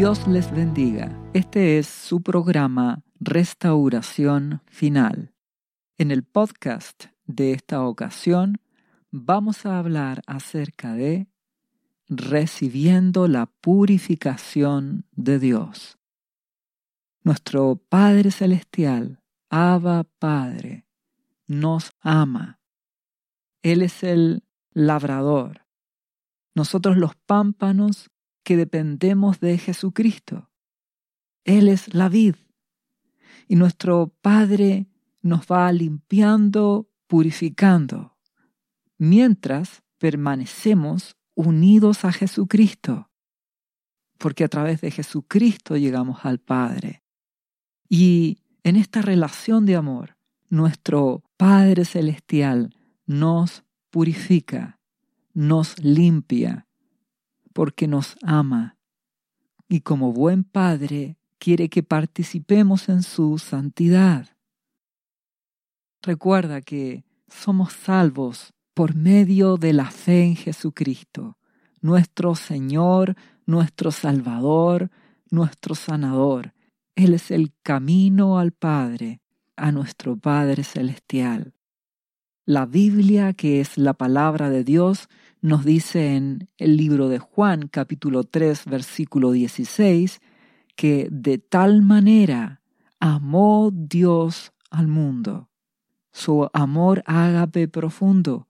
Dios les bendiga. Este es su programa Restauración Final. En el podcast de esta ocasión vamos a hablar acerca de recibiendo la purificación de Dios. Nuestro Padre Celestial, Abba Padre, nos ama. Él es el labrador. Nosotros los pámpanos que dependemos de Jesucristo. Él es la vid. Y nuestro Padre nos va limpiando, purificando, mientras permanecemos unidos a Jesucristo, porque a través de Jesucristo llegamos al Padre. Y en esta relación de amor, nuestro Padre Celestial nos purifica, nos limpia, porque nos ama y como buen Padre quiere que participemos en su santidad. Recuerda que somos salvos por medio de la fe en Jesucristo, nuestro Señor, nuestro Salvador, nuestro sanador. Él es el camino al Padre, a nuestro Padre Celestial. La Biblia, que es la palabra de Dios, nos dice en el libro de Juan capítulo 3 versículo 16 que de tal manera amó Dios al mundo, su amor ágape profundo,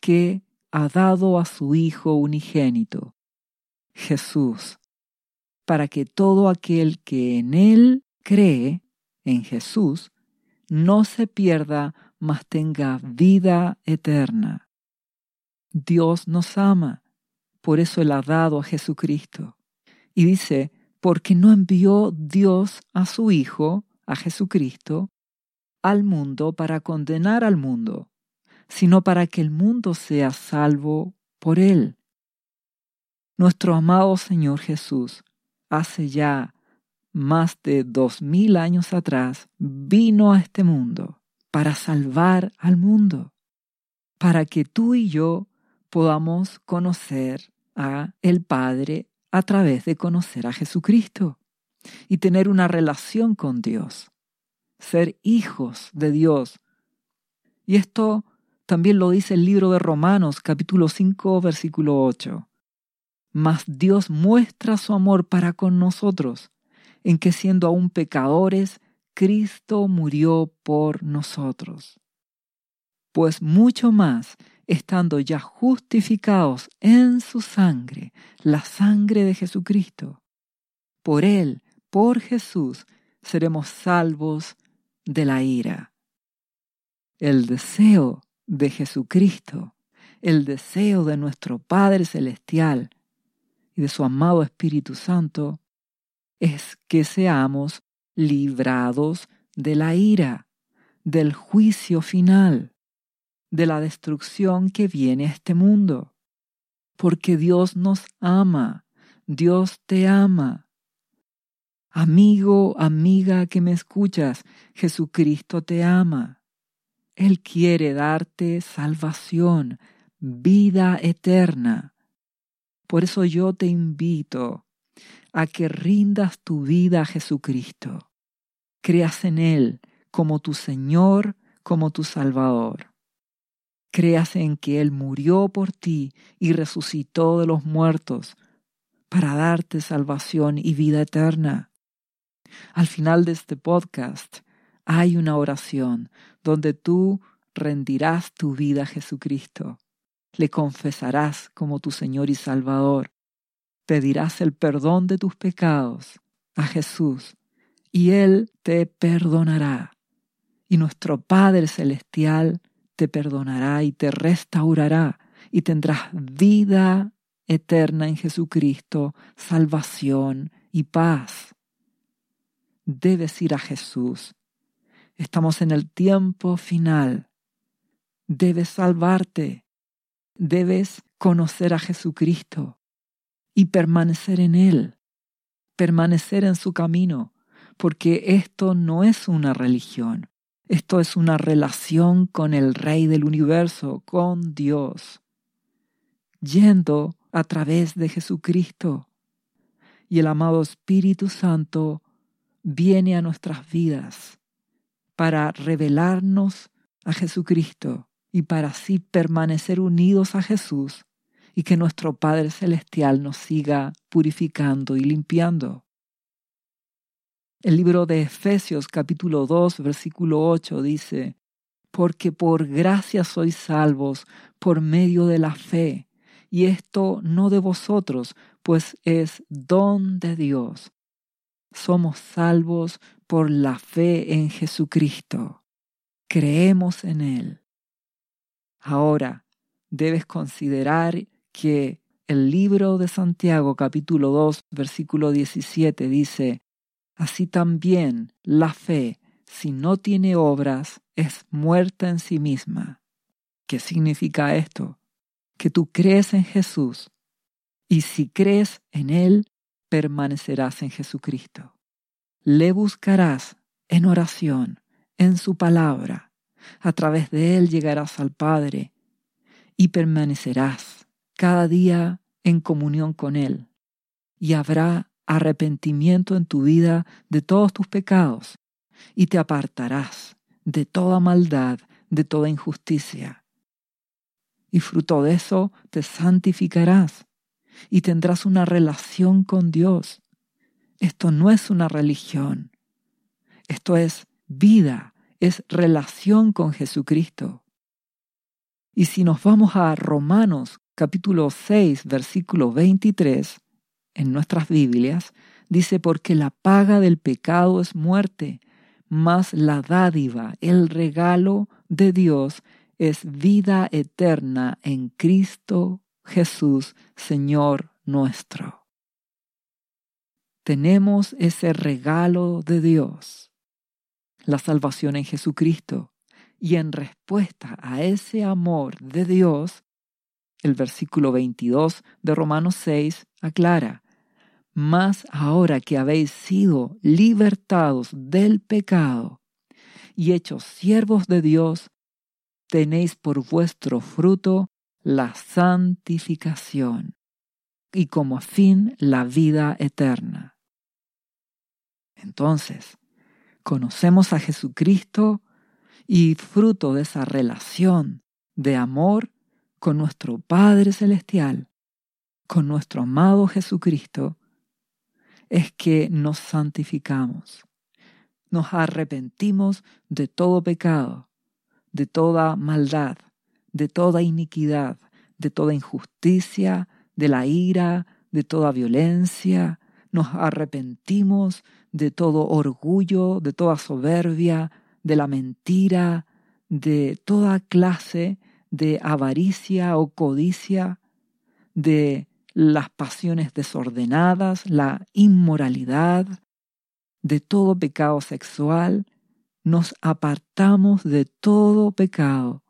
que ha dado a su Hijo unigénito, Jesús, para que todo aquel que en Él cree, en Jesús, no se pierda, mas tenga vida eterna. Dios nos ama, por eso Él ha dado a Jesucristo. Y dice, porque no envió Dios a su Hijo, a Jesucristo, al mundo para condenar al mundo, sino para que el mundo sea salvo por Él. Nuestro amado Señor Jesús, hace ya más de dos mil años atrás, vino a este mundo para salvar al mundo, para que tú y yo podamos conocer a el Padre a través de conocer a Jesucristo y tener una relación con Dios, ser hijos de Dios. Y esto también lo dice el libro de Romanos capítulo 5 versículo 8. Mas Dios muestra su amor para con nosotros, en que siendo aún pecadores, Cristo murió por nosotros. Pues mucho más estando ya justificados en su sangre, la sangre de Jesucristo. Por Él, por Jesús, seremos salvos de la ira. El deseo de Jesucristo, el deseo de nuestro Padre Celestial y de su amado Espíritu Santo, es que seamos librados de la ira, del juicio final de la destrucción que viene a este mundo. Porque Dios nos ama, Dios te ama. Amigo, amiga que me escuchas, Jesucristo te ama. Él quiere darte salvación, vida eterna. Por eso yo te invito a que rindas tu vida a Jesucristo. Creas en Él como tu Señor, como tu Salvador creas en que Él murió por ti y resucitó de los muertos para darte salvación y vida eterna. Al final de este podcast hay una oración donde tú rendirás tu vida a Jesucristo, le confesarás como tu Señor y Salvador, pedirás el perdón de tus pecados a Jesús y Él te perdonará. Y nuestro Padre Celestial te perdonará y te restaurará y tendrás vida eterna en Jesucristo, salvación y paz. Debes ir a Jesús. Estamos en el tiempo final. Debes salvarte. Debes conocer a Jesucristo y permanecer en Él, permanecer en su camino, porque esto no es una religión, esto es una relación con el Rey del universo, con Dios, yendo a través de Jesucristo. y el amado Espíritu Santo viene a nuestras vidas para revelarnos a Jesucristo y para así permanecer unidos a Jesús y que nuestro Padre Celestial nos siga purificando y limpiando. El libro de Efesios capítulo 2 versículo 8 dice, porque por gracia sois salvos por medio de la fe, y esto no de vosotros, pues es don de Dios. Somos salvos por la fe en Jesucristo. Creemos en Él. Ahora, debes considerar que el libro de Santiago capítulo 2 versículo 17 dice, Así también la fe, si no tiene obras, es muerta en sí misma. ¿Qué significa esto? Que tú crees en Jesús y si crees en Él, permanecerás en Jesucristo. Le buscarás en oración, en su palabra. A través de Él llegarás al Padre y permanecerás cada día en comunión con Él. Y habrá arrepentimiento en tu vida de todos tus pecados y te apartarás de toda maldad, de toda injusticia. Y fruto de eso te santificarás y tendrás una relación con Dios. Esto no es una religión, esto es vida, es relación con Jesucristo. Y si nos vamos a Romanos capítulo 6, versículo 23, en nuestras Biblias, dice, porque la paga del pecado es muerte, mas la dádiva, el regalo de Dios es vida eterna en Cristo Jesús, Señor nuestro. Tenemos ese regalo de Dios, la salvación en Jesucristo, y en respuesta a ese amor de Dios, el versículo 22 de Romanos 6 aclara, mas ahora que habéis sido libertados del pecado y hechos siervos de Dios, tenéis por vuestro fruto la santificación y como fin la vida eterna. Entonces, conocemos a Jesucristo y fruto de esa relación de amor con nuestro Padre Celestial, con nuestro amado Jesucristo, es que nos santificamos, nos arrepentimos de todo pecado, de toda maldad, de toda iniquidad, de toda injusticia, de la ira, de toda violencia, nos arrepentimos de todo orgullo, de toda soberbia, de la mentira, de toda clase de avaricia o codicia, de las pasiones desordenadas, la inmoralidad, de todo pecado sexual, nos apartamos de todo pecado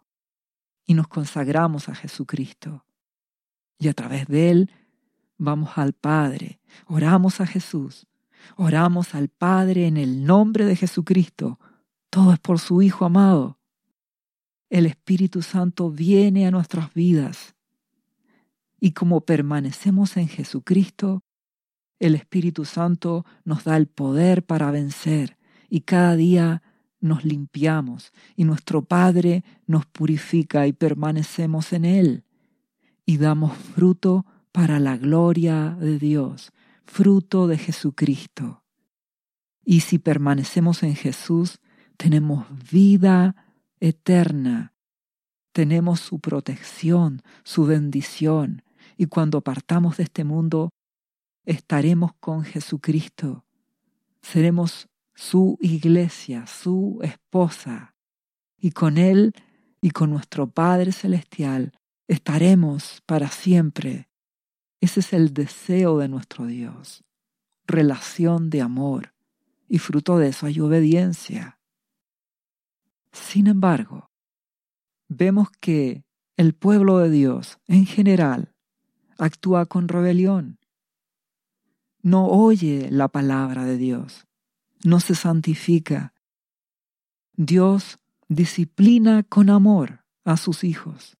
y nos consagramos a Jesucristo. Y a través de Él vamos al Padre, oramos a Jesús, oramos al Padre en el nombre de Jesucristo. Todo es por su Hijo amado. El Espíritu Santo viene a nuestras vidas. Y como permanecemos en Jesucristo, el Espíritu Santo nos da el poder para vencer y cada día nos limpiamos y nuestro Padre nos purifica y permanecemos en Él y damos fruto para la gloria de Dios, fruto de Jesucristo. Y si permanecemos en Jesús, tenemos vida eterna, tenemos su protección, su bendición, y cuando partamos de este mundo, estaremos con Jesucristo. Seremos su iglesia, su esposa, y con Él y con nuestro Padre Celestial estaremos para siempre. Ese es el deseo de nuestro Dios, relación de amor, y fruto de eso hay obediencia. Sin embargo, vemos que el pueblo de Dios en general actúa con rebelión. No oye la palabra de Dios no se santifica. Dios disciplina con amor a sus hijos,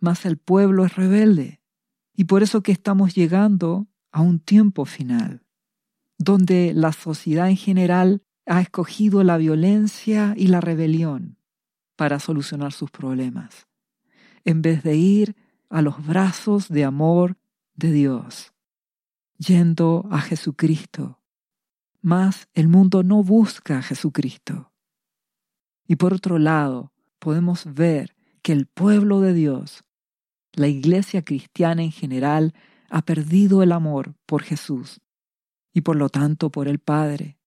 mas el pueblo es rebelde. Y por eso que estamos llegando a un tiempo final, donde la sociedad en general ha escogido la violencia y la rebelión para solucionar sus problemas, en vez de ir a los brazos de amor de Dios, yendo a Jesucristo. Mas el mundo no busca a Jesucristo. Y por otro lado, podemos ver que el pueblo de Dios, la iglesia cristiana en general, ha perdido el amor por Jesús y por lo tanto por el Padre.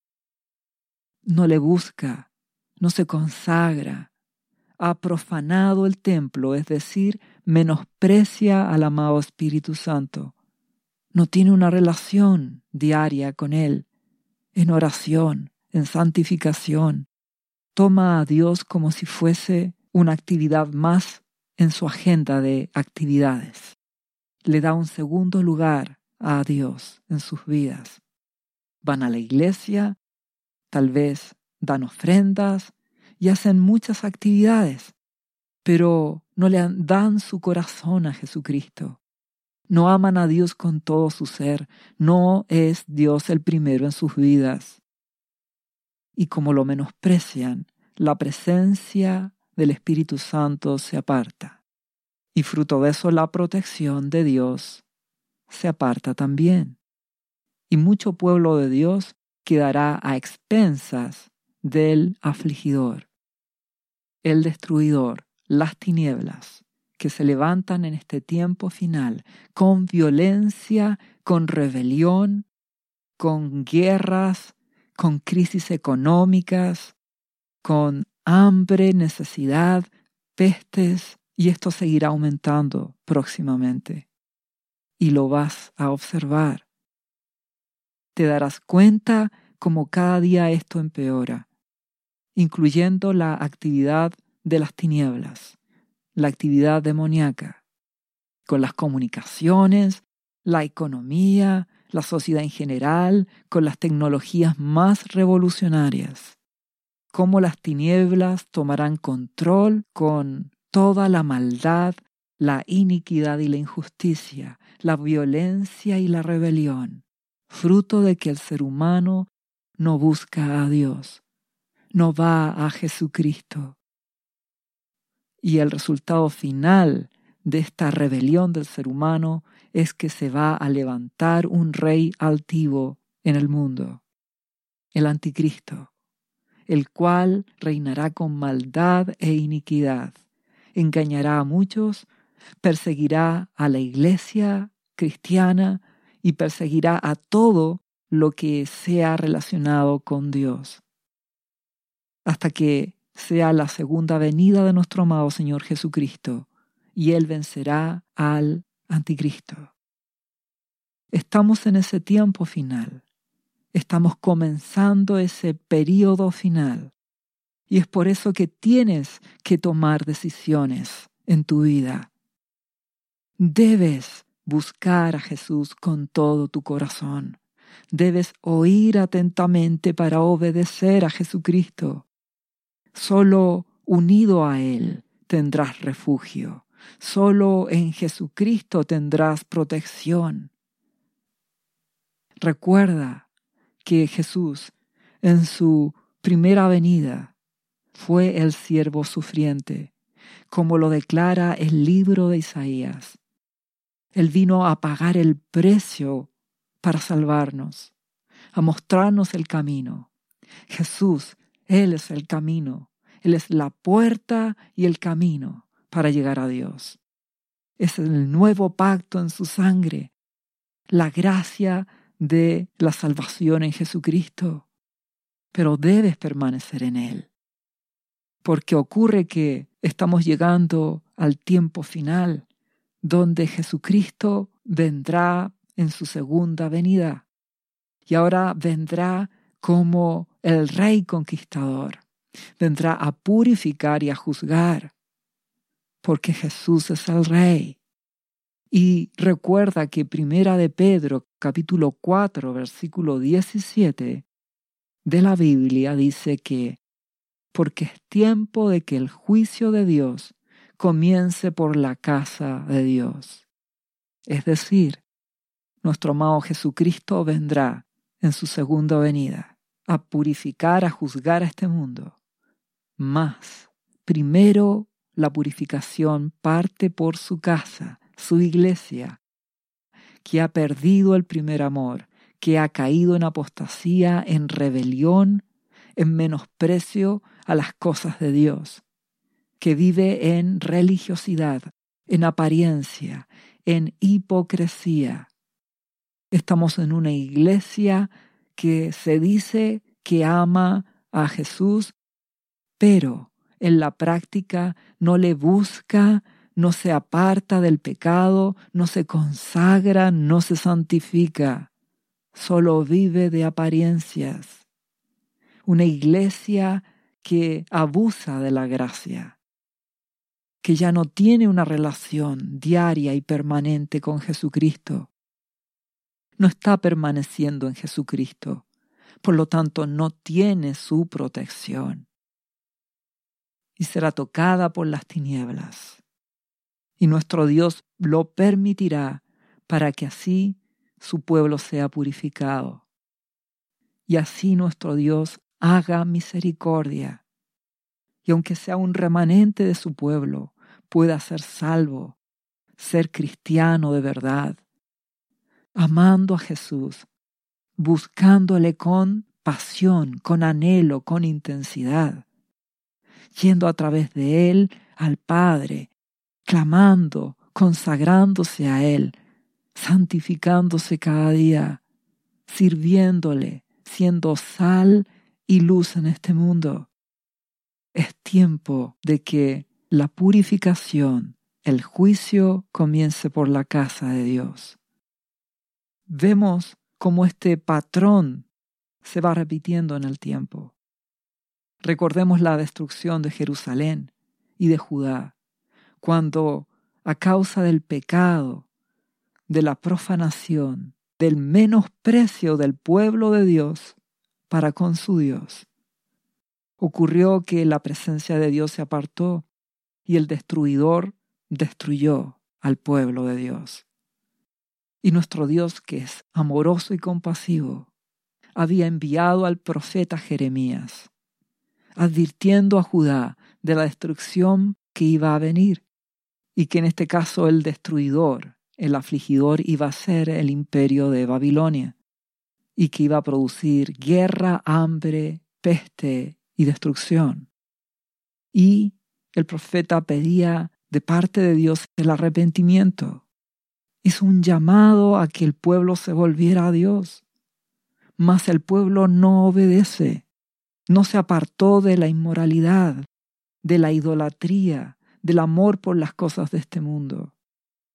No le busca, no se consagra, ha profanado el templo, es decir, menosprecia al amado Espíritu Santo. No tiene una relación diaria con Él, en oración, en santificación. Toma a Dios como si fuese una actividad más en su agenda de actividades. Le da un segundo lugar a Dios en sus vidas. Van a la iglesia, tal vez dan ofrendas y hacen muchas actividades, pero no le dan su corazón a Jesucristo. No aman a Dios con todo su ser, no es Dios el primero en sus vidas. Y como lo menosprecian, la presencia del Espíritu Santo se aparta. Y fruto de eso la protección de Dios se aparta también. Y mucho pueblo de Dios quedará a expensas del afligidor, el destruidor, las tinieblas que se levantan en este tiempo final con violencia, con rebelión, con guerras, con crisis económicas, con hambre, necesidad, pestes, y esto seguirá aumentando próximamente. Y lo vas a observar. Te darás cuenta como cada día esto empeora, incluyendo la actividad de las tinieblas, la actividad demoníaca, con las comunicaciones, la economía, la sociedad en general, con las tecnologías más revolucionarias, cómo las tinieblas tomarán control con toda la maldad, la iniquidad y la injusticia, la violencia y la rebelión, fruto de que el ser humano no busca a Dios, no va a Jesucristo. Y el resultado final de esta rebelión del ser humano es que se va a levantar un rey altivo en el mundo, el anticristo, el cual reinará con maldad e iniquidad, engañará a muchos, perseguirá a la iglesia cristiana y perseguirá a todo lo que sea relacionado con Dios, hasta que sea la segunda venida de nuestro amado Señor Jesucristo, y Él vencerá al anticristo. Estamos en ese tiempo final, estamos comenzando ese periodo final, y es por eso que tienes que tomar decisiones en tu vida. Debes buscar a Jesús con todo tu corazón. Debes oír atentamente para obedecer a Jesucristo. Solo unido a Él tendrás refugio. Solo en Jesucristo tendrás protección. Recuerda que Jesús en su primera venida fue el siervo sufriente, como lo declara el libro de Isaías. Él vino a pagar el precio para salvarnos, a mostrarnos el camino. Jesús, Él es el camino, Él es la puerta y el camino para llegar a Dios. Es el nuevo pacto en su sangre, la gracia de la salvación en Jesucristo. Pero debes permanecer en Él porque ocurre que estamos llegando al tiempo final, donde Jesucristo vendrá en su segunda venida. Y ahora vendrá como el rey conquistador. Vendrá a purificar y a juzgar, porque Jesús es el rey. Y recuerda que Primera de Pedro, capítulo 4, versículo 17 de la Biblia dice que porque es tiempo de que el juicio de Dios comience por la casa de Dios. Es decir, nuestro amado Jesucristo vendrá en su segunda venida a purificar, a juzgar a este mundo. Más, primero la purificación parte por su casa, su iglesia, que ha perdido el primer amor, que ha caído en apostasía, en rebelión, en menosprecio a las cosas de Dios, que vive en religiosidad, en apariencia, en hipocresía. Estamos en una iglesia que se dice que ama a Jesús, pero en la práctica no le busca, no se aparta del pecado, no se consagra, no se santifica, solo vive de apariencias. Una iglesia que abusa de la gracia, que ya no tiene una relación diaria y permanente con Jesucristo. No está permaneciendo en Jesucristo, por lo tanto no tiene su protección. Y será tocada por las tinieblas y nuestro Dios lo permitirá para que así su pueblo sea purificado. Y así nuestro Dios haga misericordia. Y aunque sea un remanente de su pueblo, pueda ser salvo, ser cristiano de verdad, amando a Jesús, buscándole con pasión, con anhelo, con intensidad, yendo a través de él al Padre clamando, consagrándose a Él, santificándose cada día, sirviéndole, siendo sal y luz en este mundo. Es tiempo de que la purificación, el juicio comience por la casa de Dios. Vemos cómo este patrón se va repitiendo en el tiempo. Recordemos la destrucción de Jerusalén y de Judá cuando a causa del pecado, de la profanación, del menosprecio del pueblo de Dios para con su Dios, ocurrió que la presencia de Dios se apartó y el destruidor destruyó al pueblo de Dios. Y nuestro Dios, que es amoroso y compasivo, había enviado al profeta Jeremías, advirtiendo a Judá de la destrucción que iba a venir y que en este caso el destruidor, el afligidor, iba a ser el imperio de Babilonia y que iba a producir guerra, hambre, peste y destrucción. Y el profeta pedía de parte de Dios el arrepentimiento. Hizo un llamado a que el pueblo se volviera a Dios. Mas el pueblo no obedece, no se apartó de la inmoralidad, de la idolatría, del amor por las cosas de este mundo,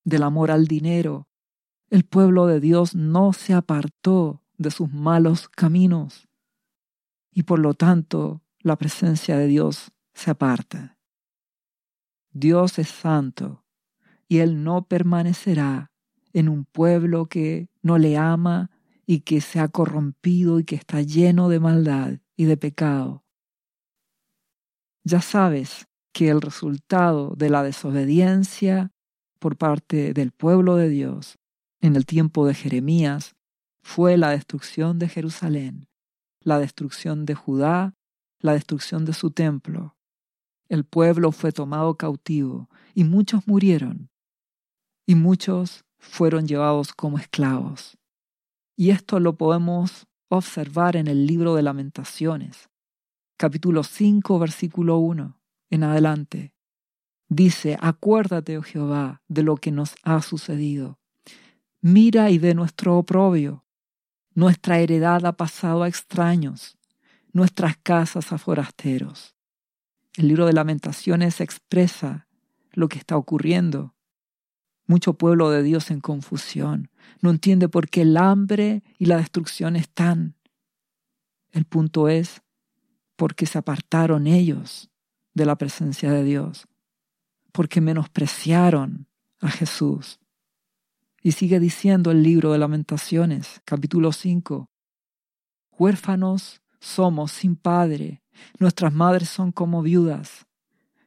del amor al dinero. El pueblo de Dios no se apartó de sus malos caminos y por lo tanto la presencia de Dios se aparta. Dios es santo y Él no permanecerá en un pueblo que no le ama y que se ha corrompido y que está lleno de maldad y de pecado. Ya sabes que el resultado de la desobediencia por parte del pueblo de Dios en el tiempo de Jeremías fue la destrucción de Jerusalén, la destrucción de Judá, la destrucción de su templo. El pueblo fue tomado cautivo y muchos murieron y muchos fueron llevados como esclavos. Y esto lo podemos observar en el libro de lamentaciones, capítulo 5, versículo 1 en adelante. Dice, acuérdate, oh Jehová, de lo que nos ha sucedido. Mira y ve nuestro oprobio. Nuestra heredad ha pasado a extraños, nuestras casas a forasteros. El libro de lamentaciones expresa lo que está ocurriendo. Mucho pueblo de Dios en confusión. No entiende por qué el hambre y la destrucción están. El punto es porque se apartaron ellos de la presencia de Dios, porque menospreciaron a Jesús. Y sigue diciendo el libro de lamentaciones, capítulo 5, huérfanos somos sin padre, nuestras madres son como viudas,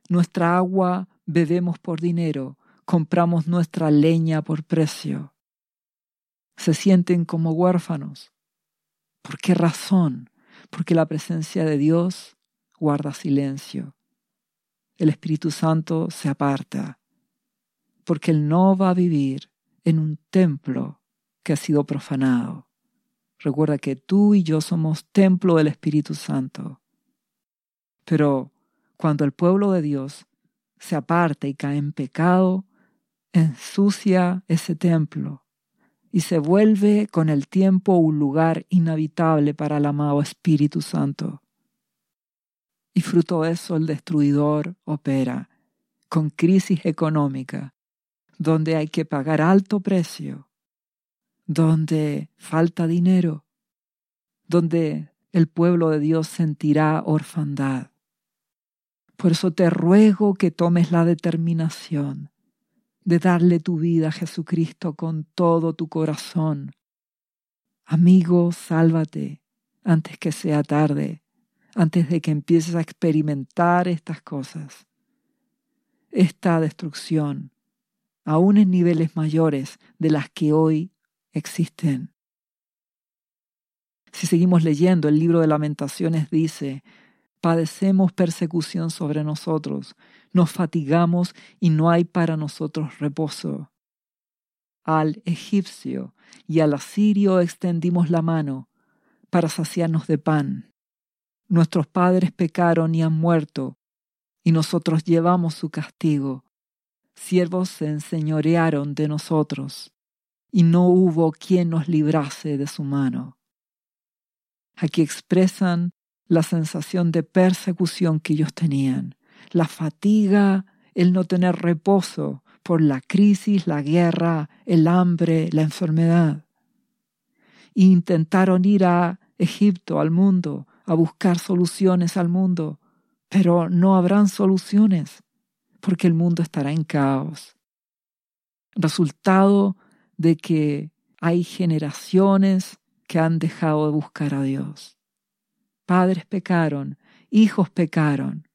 nuestra agua bebemos por dinero, compramos nuestra leña por precio. se sienten como huérfanos. ¿Por qué razón? Porque la presencia de Dios guarda silencio. El Espíritu Santo se aparta, porque Él no va a vivir en un templo que ha sido profanado. Recuerda que tú y yo somos templo del Espíritu Santo. Pero cuando el pueblo de Dios se aparta y cae en pecado, ensucia ese templo y se vuelve con el tiempo un lugar inhabitable para el amado Espíritu Santo. Y fruto de eso el destruidor opera con crisis económica, donde hay que pagar alto precio, donde falta dinero, donde el pueblo de Dios sentirá orfandad. Por eso te ruego que tomes la determinación de darle tu vida a Jesucristo con todo tu corazón. Amigo, sálvate antes que sea tarde, antes de que empieces a experimentar estas cosas. Esta destrucción, aún en niveles mayores de las que hoy existen. Si seguimos leyendo, el libro de lamentaciones dice, padecemos persecución sobre nosotros, nos fatigamos y no hay para nosotros reposo. Al egipcio y al asirio extendimos la mano para saciarnos de pan. Nuestros padres pecaron y han muerto, y nosotros llevamos su castigo. Siervos se enseñorearon de nosotros, y no hubo quien nos librase de su mano. Aquí expresan la sensación de persecución que ellos tenían, la fatiga, el no tener reposo por la crisis, la guerra, el hambre, la enfermedad. intentaron ir a Egipto, al mundo, a buscar soluciones al mundo, pero no habrán soluciones porque el mundo estará en caos. Resultado de que hay generaciones que han dejado de buscar a Dios padres pecaron, hijos pecaron,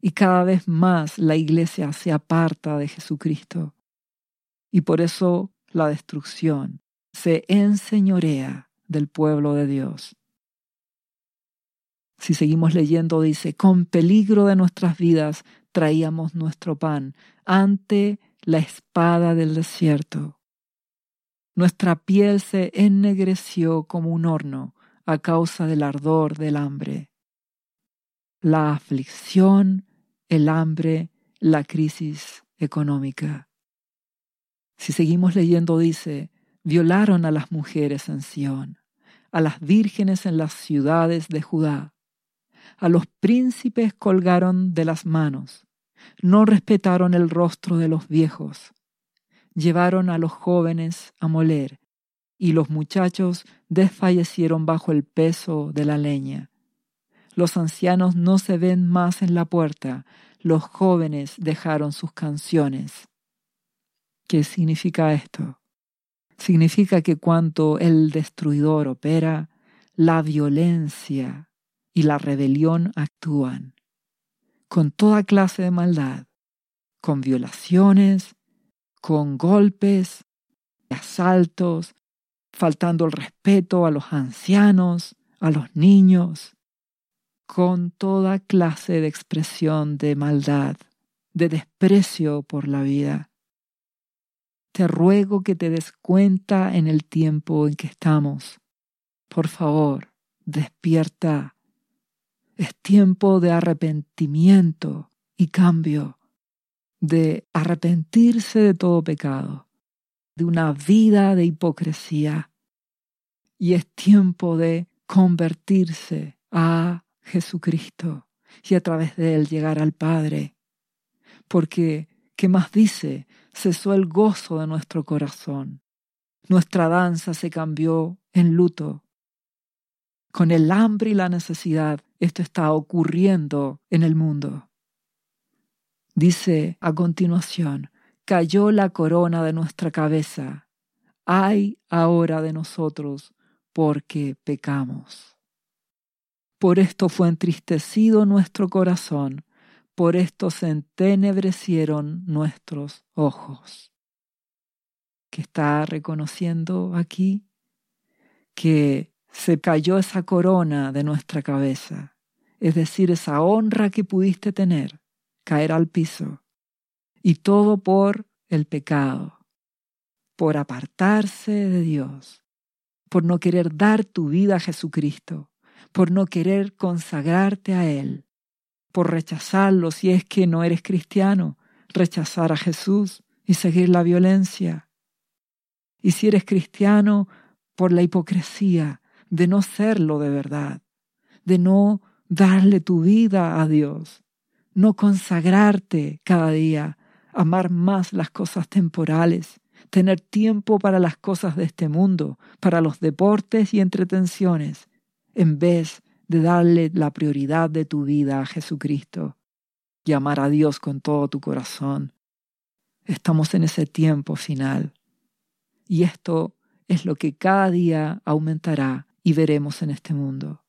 y cada vez más la iglesia se aparta de Jesucristo. Y por eso la destrucción se enseñorea del pueblo de Dios. Si seguimos leyendo, dice, con peligro de nuestras vidas traíamos nuestro pan ante la espada del desierto. Nuestra piel se ennegreció como un horno a causa del ardor del hambre. La aflicción, el hambre, la crisis económica. Si seguimos leyendo dice, violaron a las mujeres en Sión, a las vírgenes en las ciudades de Judá, a los príncipes colgaron de las manos, no respetaron el rostro de los viejos, llevaron a los jóvenes a moler y los muchachos desfallecieron bajo el peso de la leña. Los ancianos no se ven más en la puerta, los jóvenes dejaron sus canciones. ¿Qué significa esto? Significa que cuando el destruidor opera, la violencia y la rebelión actúan, con toda clase de maldad, con violaciones, con golpes, asaltos, faltando el respeto a los ancianos, a los niños, con toda clase de expresión de maldad, de desprecio por la vida. Te ruego que te des cuenta en el tiempo en que estamos. Por favor, despierta. Es tiempo de arrepentimiento y cambio, de arrepentirse de todo pecado, de una vida de hipocresía, y es tiempo de convertirse a Jesucristo y a través de él llegar al Padre. Porque, ¿qué más dice? Cesó el gozo de nuestro corazón. Nuestra danza se cambió en luto. Con el hambre y la necesidad, esto está ocurriendo en el mundo. Dice a continuación, cayó la corona de nuestra cabeza. Ay ahora de nosotros porque pecamos. Por esto fue entristecido nuestro corazón, por esto se entenebrecieron nuestros ojos. Que está reconociendo aquí que se cayó esa corona de nuestra cabeza, es decir, esa honra que pudiste tener, caer al piso, y todo por el pecado, por apartarse de Dios, por no querer dar tu vida a Jesucristo, por no querer consagrarte a Él, por rechazarlo si es que no eres cristiano, rechazar a Jesús y seguir la violencia. Y si eres cristiano, por la hipocresía de no serlo de verdad, de no darle tu vida a Dios, no consagrarte cada día, amar más las cosas temporales, tener tiempo para las cosas de este mundo, para los deportes y entretenciones, en vez de darle la prioridad de tu vida a Jesucristo y amar a Dios con todo tu corazón. Estamos en ese tiempo final. Y esto es lo que cada día aumentará y veremos en este mundo.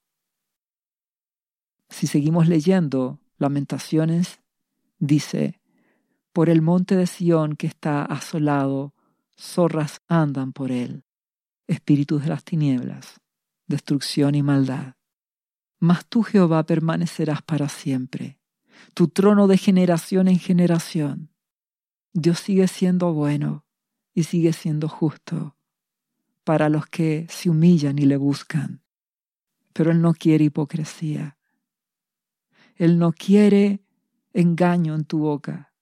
Si seguimos leyendo Lamentaciones, dice, por el monte de Sión que está asolado, zorras andan por él, espíritus de las tinieblas, destrucción y maldad. Mas tú, Jehová, permanecerás para siempre, tu trono de generación en generación. Dios sigue siendo bueno y sigue siendo justo para los que se humillan y le buscan. Pero Él no quiere hipocresía. Él no quiere engaño en tu boca.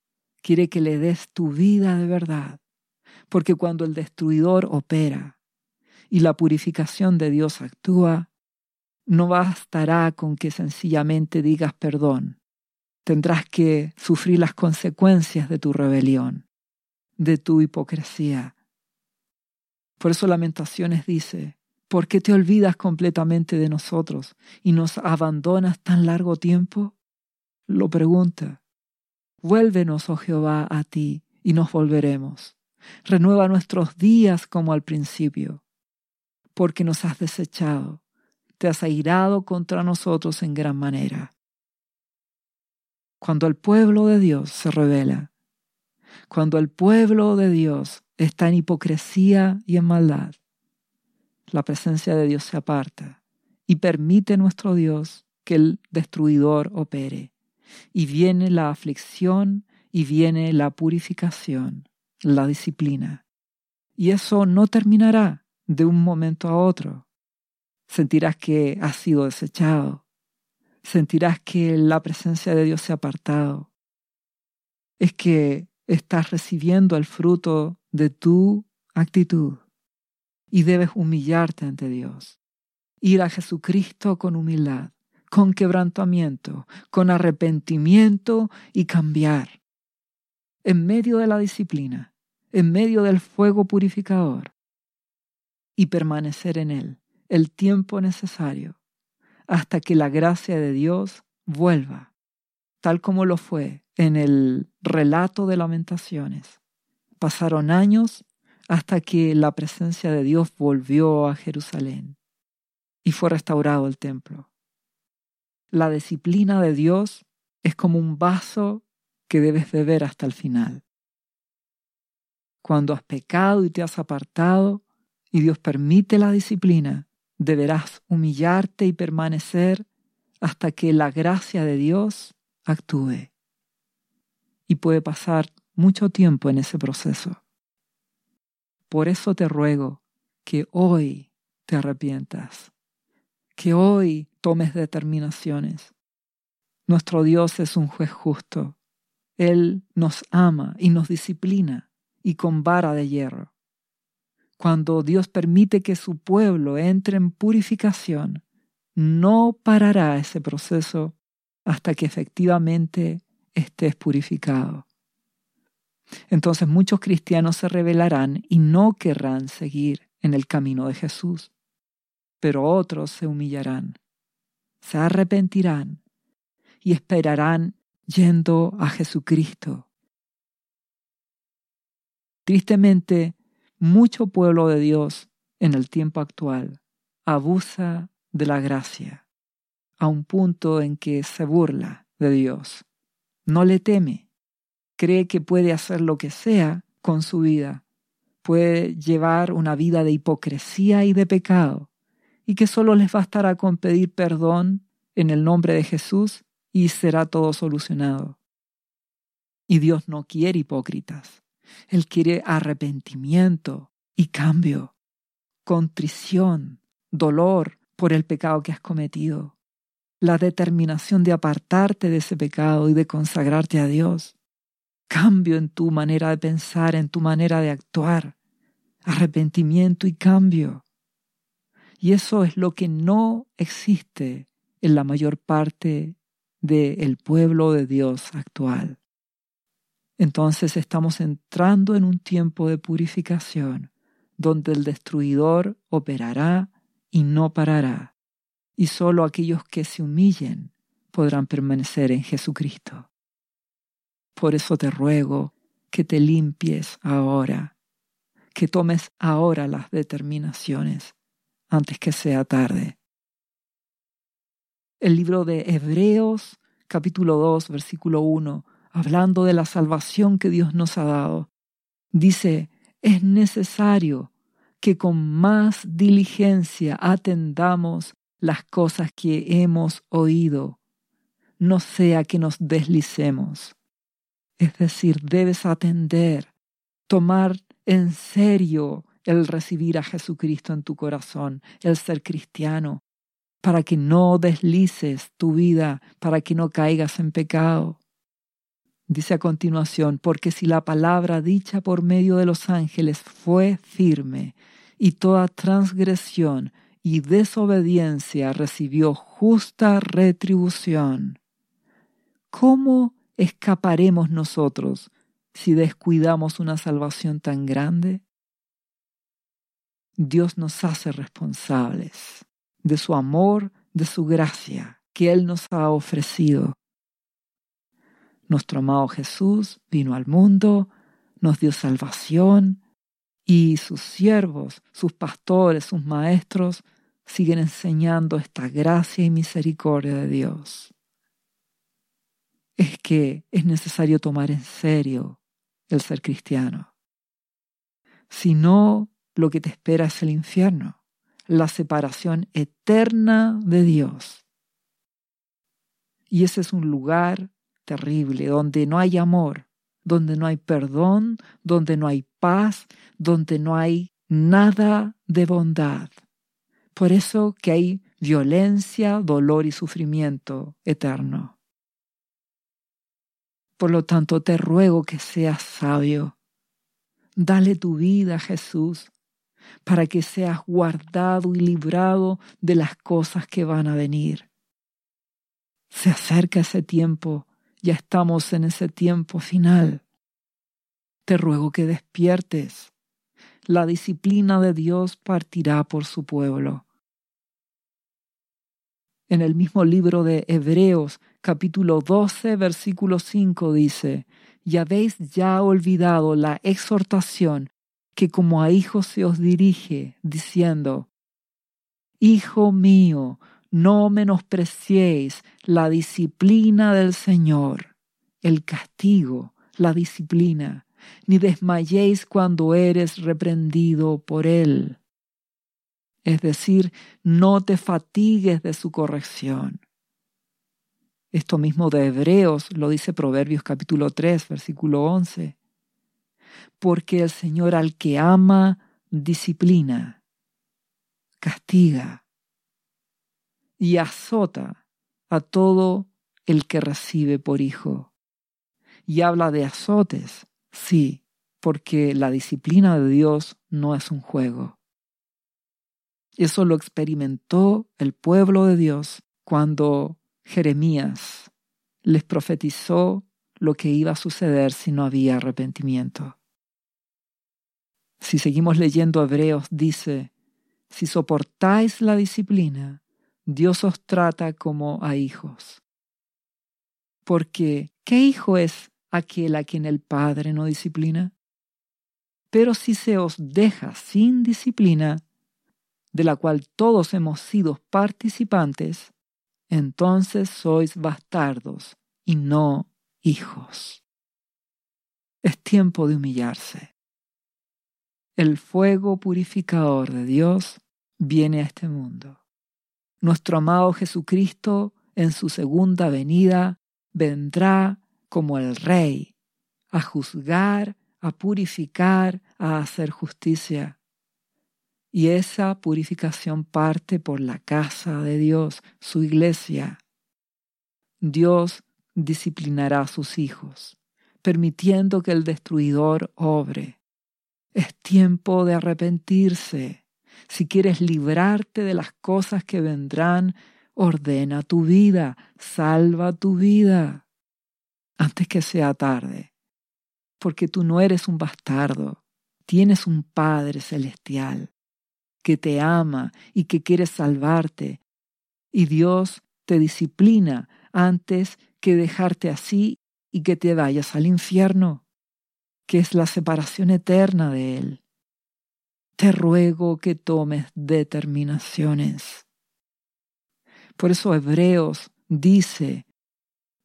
Quiere que le des tu vida de verdad. Porque cuando el destruidor opera y la purificación de Dios actúa, no bastará con que sencillamente digas perdón. Tendrás que sufrir las consecuencias de tu rebelión, de tu hipocresía, por eso Lamentaciones dice, ¿por qué te olvidas completamente de nosotros y nos abandonas tan largo tiempo? Lo pregunta. Vuélvenos, oh Jehová, a ti y nos volveremos. Renueva nuestros días como al principio, porque nos has desechado, te has airado contra nosotros en gran manera. Cuando el pueblo de Dios se revela, cuando el pueblo de Dios está en hipocresía y en maldad, la presencia de Dios se aparta y permite nuestro Dios que el destruidor opere. Y viene la aflicción y viene la purificación, la disciplina. Y eso no terminará de un momento a otro. Sentirás que has sido desechado. Sentirás que la presencia de Dios se ha apartado. Es que estás recibiendo el fruto de tu actitud y debes humillarte ante Dios. Ir a Jesucristo con humildad, con quebrantamiento, con arrepentimiento y cambiar. En medio de la disciplina, en medio del fuego purificador y permanecer en él el tiempo necesario hasta que la gracia de Dios vuelva, tal como lo fue en el relato de lamentaciones Pasaron años hasta que la presencia de Dios volvió a Jerusalén y fue restaurado el templo. La disciplina de Dios es como un vaso que debes beber hasta el final. Cuando has pecado y te has apartado y Dios permite la disciplina, deberás humillarte y permanecer hasta que la gracia de Dios actúe. Y puede pasar mucho tiempo en ese proceso. Por eso te ruego que hoy te arrepientas, que hoy tomes determinaciones. Nuestro Dios es un juez justo. Él nos ama y nos disciplina y con vara de hierro. Cuando Dios permite que su pueblo entre en purificación, no parará ese proceso hasta que efectivamente estés purificado. Entonces muchos cristianos se rebelarán y no querrán seguir en el camino de Jesús, pero otros se humillarán, se arrepentirán y esperarán yendo a Jesucristo. Tristemente, mucho pueblo de Dios en el tiempo actual abusa de la gracia a un punto en que se burla de Dios, no le teme. Cree que puede hacer lo que sea con su vida, puede llevar una vida de hipocresía y de pecado, y que solo les bastará con pedir perdón en el nombre de Jesús y será todo solucionado. Y Dios no quiere hipócritas. Él quiere arrepentimiento y cambio, contrición, dolor por el pecado que has cometido, la determinación de apartarte de ese pecado y de consagrarte a Dios, cambio en tu manera de pensar, en tu manera de actuar, arrepentimiento y cambio. Y eso es lo que no existe en la mayor parte del pueblo de Dios actual. Entonces estamos entrando en un tiempo de purificación, donde el destruidor operará y no parará, y sólo aquellos que se humillen podrán permanecer en Jesucristo. Por eso te ruego que te limpies ahora, que tomes ahora las determinaciones antes que sea tarde. El libro de Hebreos, capítulo 2, versículo 1, hablando de la salvación que Dios nos ha dado, dice, es necesario que con más diligencia atendamos las cosas que hemos oído, no sea que nos deslicemos. Es decir, debes atender, tomar en serio el recibir a Jesucristo en tu corazón, el ser cristiano, para que no deslices tu vida, para que no caigas en pecado. Dice a continuación, porque si la palabra dicha por medio de los ángeles fue firme, y toda transgresión y desobediencia recibió justa retribución, ¿cómo escaparemos nosotros si descuidamos una salvación tan grande? Dios nos hace responsables de su amor, de su gracia que Él nos ha ofrecido. Nuestro amado Jesús vino al mundo, nos dio salvación y sus siervos, sus pastores, sus maestros siguen enseñando esta gracia y misericordia de Dios. Es que es necesario tomar en serio el ser cristiano. Si no, lo que te espera es el infierno, la separación eterna de Dios. Y ese es un lugar terrible donde no hay amor, donde no hay perdón, donde no hay paz, donde no hay nada de bondad. Por eso que hay violencia, dolor y sufrimiento eterno. Por lo tanto, te ruego que seas sabio. Dale tu vida a Jesús para que seas guardado y librado de las cosas que van a venir. Se acerca ese tiempo, ya estamos en ese tiempo final. Te ruego que despiertes. La disciplina de Dios partirá por su pueblo. En el mismo libro de Hebreos, capítulo 12, versículo 5 dice, y habéis ya olvidado la exhortación que como a hijos se os dirige, diciendo, Hijo mío, no menospreciéis la disciplina del Señor, el castigo, la disciplina, ni desmayéis cuando eres reprendido por Él. Es decir, no te fatigues de su corrección. Esto mismo de Hebreos lo dice Proverbios capítulo 3, versículo 11. Porque el Señor al que ama, disciplina, castiga y azota a todo el que recibe por hijo. Y habla de azotes, sí, porque la disciplina de Dios no es un juego. Eso lo experimentó el pueblo de Dios cuando Jeremías les profetizó lo que iba a suceder si no había arrepentimiento. Si seguimos leyendo Hebreos, dice, si soportáis la disciplina, Dios os trata como a hijos. Porque, ¿qué hijo es aquel a quien el Padre no disciplina? Pero si se os deja sin disciplina, de la cual todos hemos sido participantes, entonces sois bastardos y no hijos. Es tiempo de humillarse. El fuego purificador de Dios viene a este mundo. Nuestro amado Jesucristo en su segunda venida vendrá como el Rey a juzgar, a purificar, a hacer justicia. Y esa purificación parte por la casa de Dios, su iglesia. Dios disciplinará a sus hijos, permitiendo que el destruidor obre. Es tiempo de arrepentirse. Si quieres librarte de las cosas que vendrán, ordena tu vida, salva tu vida, antes que sea tarde. Porque tú no eres un bastardo, tienes un Padre celestial que te ama y que quiere salvarte. Y Dios te disciplina antes que dejarte así y que te vayas al infierno, que es la separación eterna de Él. Te ruego que tomes determinaciones. Por eso Hebreos dice,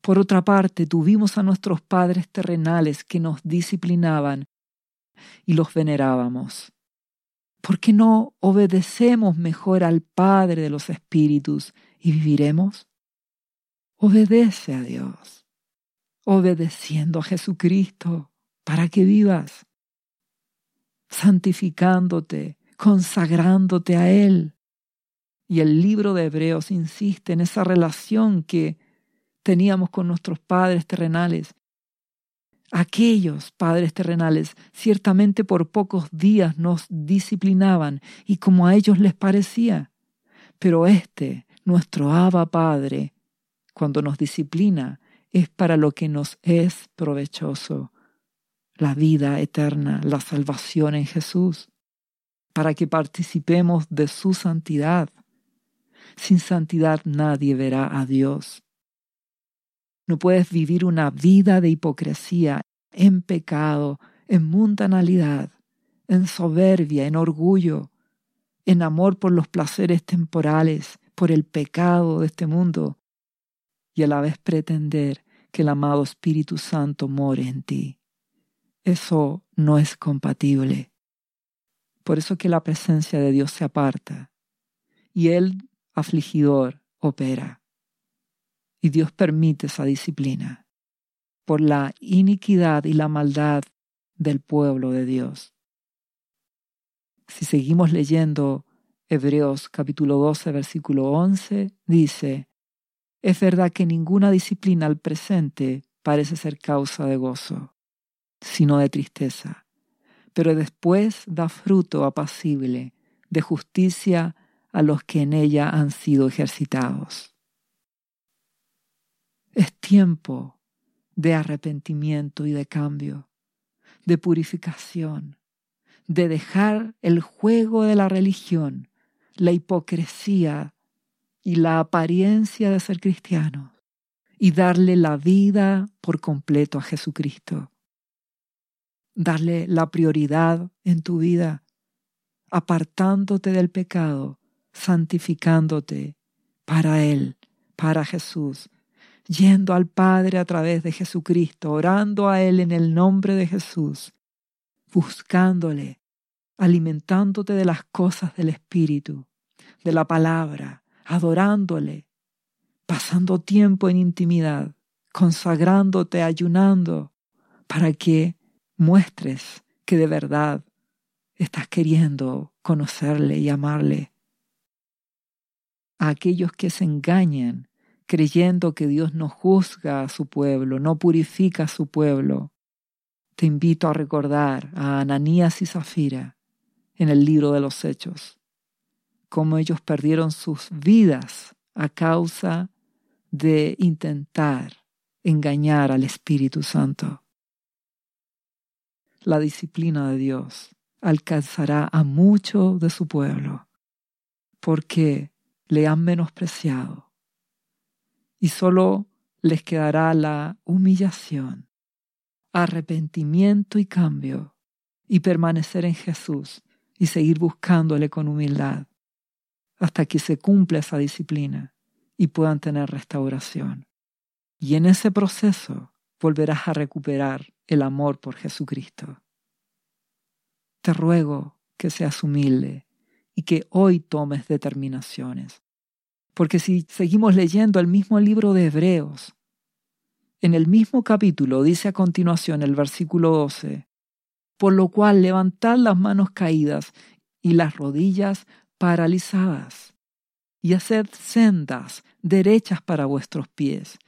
por otra parte, tuvimos a nuestros padres terrenales que nos disciplinaban y los venerábamos. ¿Por qué no obedecemos mejor al Padre de los Espíritus y viviremos? Obedece a Dios, obedeciendo a Jesucristo para que vivas, santificándote, consagrándote a Él. Y el libro de Hebreos insiste en esa relación que teníamos con nuestros padres terrenales. Aquellos padres terrenales ciertamente por pocos días nos disciplinaban y como a ellos les parecía. Pero este, nuestro Abba Padre, cuando nos disciplina, es para lo que nos es provechoso, la vida eterna, la salvación en Jesús, para que participemos de su santidad. Sin santidad nadie verá a Dios. No puedes vivir una vida de hipocresía, en pecado, en mundanalidad, en soberbia, en orgullo, en amor por los placeres temporales, por el pecado de este mundo, y a la vez pretender que el amado Espíritu Santo more en ti. Eso no es compatible. Por eso que la presencia de Dios se aparta y el afligidor opera. Y Dios permite esa disciplina por la iniquidad y la maldad del pueblo de Dios. Si seguimos leyendo Hebreos capítulo 12, versículo 11, dice, es verdad que ninguna disciplina al presente parece ser causa de gozo, sino de tristeza, pero después da fruto apacible de justicia a los que en ella han sido ejercitados. Es tiempo de arrepentimiento y de cambio, de purificación, de dejar el juego de la religión, la hipocresía y la apariencia de ser cristiano y darle la vida por completo a Jesucristo. Darle la prioridad en tu vida, apartándote del pecado, santificándote para Él, para Jesús, yendo al Padre a través de Jesucristo, orando a Él en el nombre de Jesús, buscándole, alimentándote de las cosas del Espíritu, de la palabra, adorándole, pasando tiempo en intimidad, consagrándote, ayunando, para que muestres que de verdad estás queriendo conocerle y amarle. A aquellos que se engañan creyendo que Dios no juzga a su pueblo, no purifica a su pueblo, te invito a recordar a Ananías y Zafira en el libro de los Hechos cómo ellos perdieron sus vidas a causa de intentar engañar al Espíritu Santo. La disciplina de Dios alcanzará a mucho de su pueblo porque le han menospreciado y solo les quedará la humillación, arrepentimiento y cambio y permanecer en Jesús y seguir buscándole con humildad hasta que se cumpla esa disciplina y puedan tener restauración. Y en ese proceso volverás a recuperar el amor por Jesucristo. te ruego que seas humilde y que hoy tomes determinaciones. Porque si seguimos leyendo el mismo libro de Hebreos, en el mismo capítulo dice a continuación el versículo 12, por lo cual levantad las manos caídas y las rodillas paralizadas, y haced sendas derechas para vuestros pies,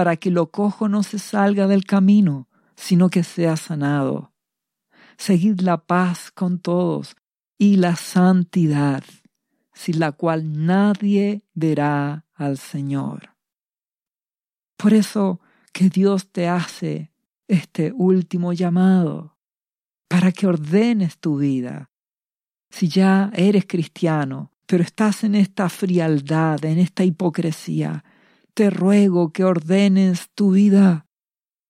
para que lo cojo no se salga del camino, sino que sea sanado. Seguid la paz con todos y la santidad, sin la cual nadie verá al Señor. Por eso que Dios te hace este último llamado, para que ordenes tu vida. Si ya eres cristiano, pero estás en esta frialdad, en esta hipocresía, te ruego que ordenes tu vida,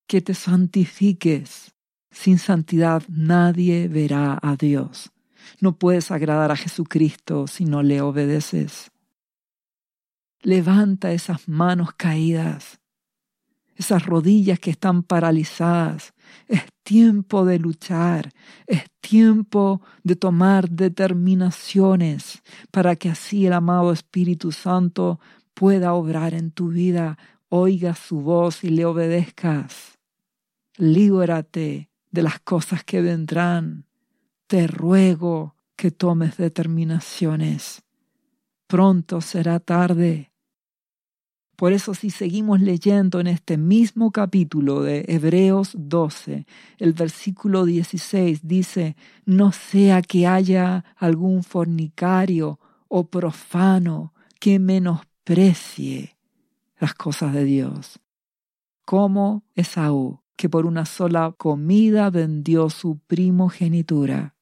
que te santifiques. Sin santidad nadie verá a Dios. No puedes agradar a Jesucristo si no le obedeces. Levanta esas manos caídas, esas rodillas que están paralizadas. Es tiempo de luchar, es tiempo de tomar determinaciones para que así el amado Espíritu Santo pueda obrar en tu vida. Oiga su voz y le obedezcas. Líbrate de las cosas que vendrán te ruego que tomes determinaciones. Pronto será tarde. Por eso si seguimos leyendo en este mismo capítulo de Hebreos 12, el versículo 16 dice, no sea que haya algún fornicario o profano que menosprecie las cosas de Dios, como Esaú, que por una sola comida vendió su primogenitura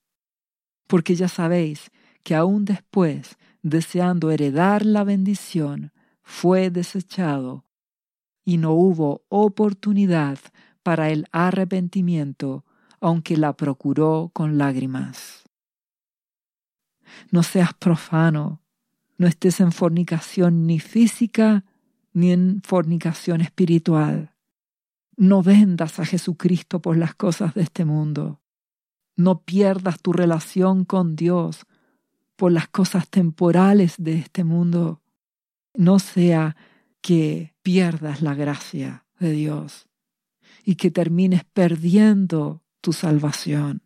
porque ya sabéis que aún después, deseando heredar la bendición, fue desechado y no hubo oportunidad para el arrepentimiento, aunque la procuró con lágrimas. No seas profano, no estés en fornicación ni física ni en fornicación espiritual. No vendas a Jesucristo por las cosas de este mundo. No pierdas tu relación con Dios por las cosas temporales de este mundo. No sea que pierdas la gracia de Dios y que termines perdiendo tu salvación.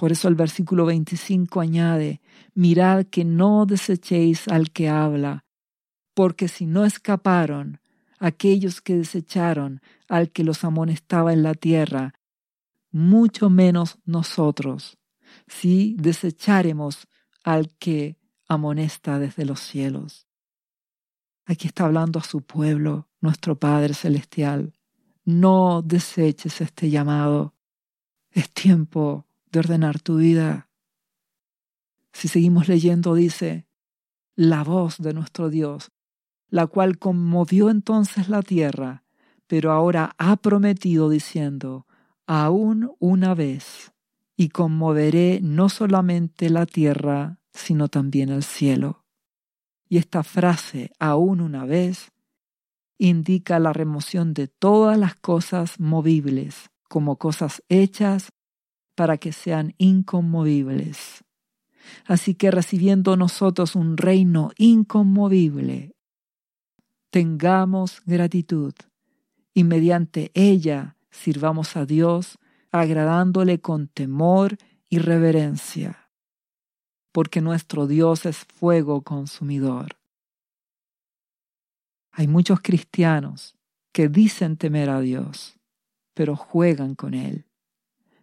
Por eso el versículo 25 añade, mirad que no desechéis al que habla, porque si no escaparon aquellos que desecharon al que los amonestaba en la tierra, mucho menos nosotros, si desecharemos al que amonesta desde los cielos. Aquí está hablando a su pueblo, nuestro Padre Celestial. No deseches este llamado. Es tiempo de ordenar tu vida. Si seguimos leyendo, dice, la voz de nuestro Dios, la cual conmovió entonces la tierra, pero ahora ha prometido diciendo, aún una vez, y conmoveré no solamente la tierra, sino también el cielo. Y esta frase, aún una vez, indica la remoción de todas las cosas movibles como cosas hechas para que sean inconmovibles. Así que recibiendo nosotros un reino inconmovible, tengamos gratitud y mediante ella sirvamos a Dios agradándole con temor y reverencia, porque nuestro Dios es fuego consumidor. Hay muchos cristianos que dicen temer a Dios, pero juegan con Él,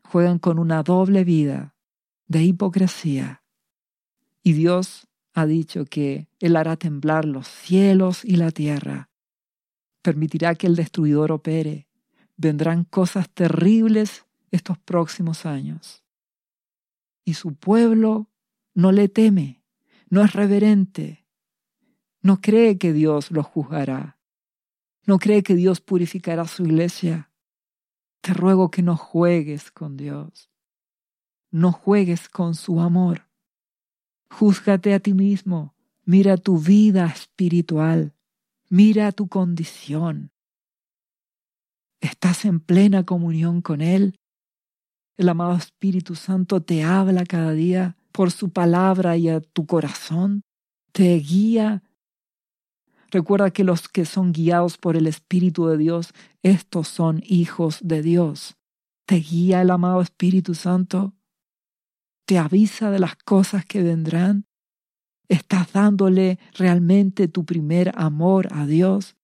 juegan con una doble vida de hipocresía. Y Dios ha dicho que Él hará temblar los cielos y la tierra, permitirá que el destruidor opere, vendrán cosas terribles estos próximos años. Y su pueblo no le teme, no es reverente, no cree que Dios lo juzgará, no cree que Dios purificará su iglesia. Te ruego que no juegues con Dios, no juegues con su amor. Júzgate a ti mismo, mira tu vida espiritual, mira tu condición, ¿Estás en plena comunión con Él? El amado Espíritu Santo te habla cada día por su palabra y a tu corazón, te guía. Recuerda que los que son guiados por el Espíritu de Dios, estos son hijos de Dios. ¿Te guía el amado Espíritu Santo? ¿Te avisa de las cosas que vendrán? ¿Estás dándole realmente tu primer amor a Dios?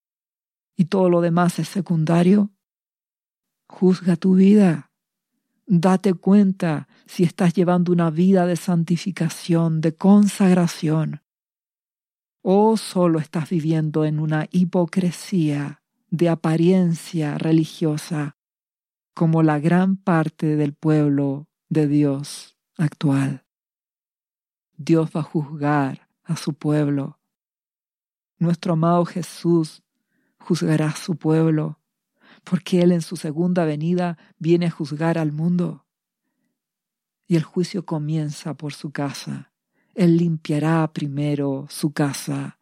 ¿Y todo lo demás es secundario? Juzga tu vida. Date cuenta si estás llevando una vida de santificación, de consagración, o solo estás viviendo en una hipocresía de apariencia religiosa, como la gran parte del pueblo de Dios actual. Dios va a juzgar a su pueblo. Nuestro amado Jesús juzgará a su pueblo porque Él en su segunda venida viene a juzgar al mundo. Y el juicio comienza por su casa. Él limpiará primero su casa.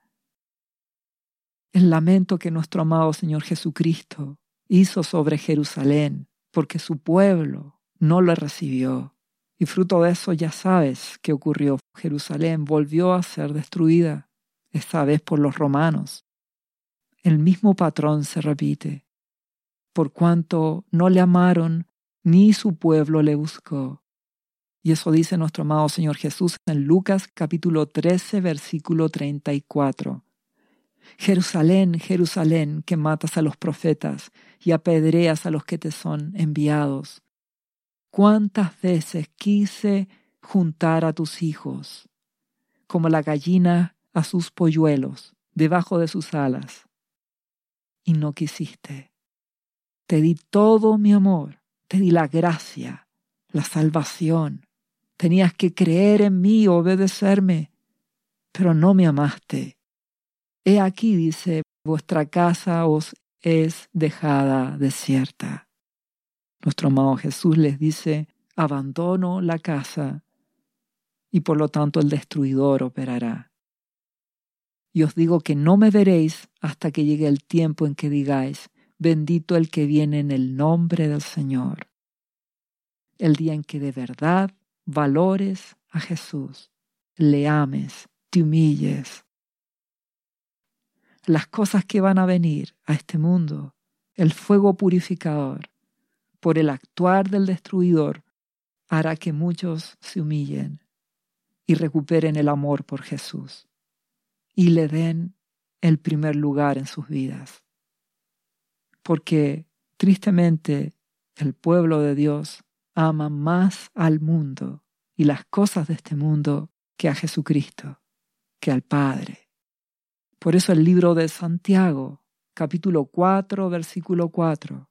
El lamento que nuestro amado Señor Jesucristo hizo sobre Jerusalén, porque su pueblo no lo recibió. Y fruto de eso ya sabes qué ocurrió. Jerusalén volvió a ser destruida, esta vez por los romanos. El mismo patrón se repite por cuanto no le amaron, ni su pueblo le buscó. Y eso dice nuestro amado Señor Jesús en Lucas capítulo 13, versículo 34. Jerusalén, Jerusalén, que matas a los profetas y apedreas a los que te son enviados. ¿Cuántas veces quise juntar a tus hijos, como la gallina a sus polluelos, debajo de sus alas? Y no quisiste. Te di todo mi amor, te di la gracia, la salvación. Tenías que creer en mí, obedecerme, pero no me amaste. He aquí, dice, vuestra casa os es dejada desierta. Nuestro amado Jesús les dice, abandono la casa y por lo tanto el destruidor operará. Y os digo que no me veréis hasta que llegue el tiempo en que digáis, Bendito el que viene en el nombre del Señor. El día en que de verdad valores a Jesús, le ames, te humilles. Las cosas que van a venir a este mundo, el fuego purificador, por el actuar del destruidor, hará que muchos se humillen y recuperen el amor por Jesús y le den el primer lugar en sus vidas porque tristemente el pueblo de Dios ama más al mundo y las cosas de este mundo que a Jesucristo, que al Padre. Por eso el libro de Santiago, capítulo 4, versículo 4,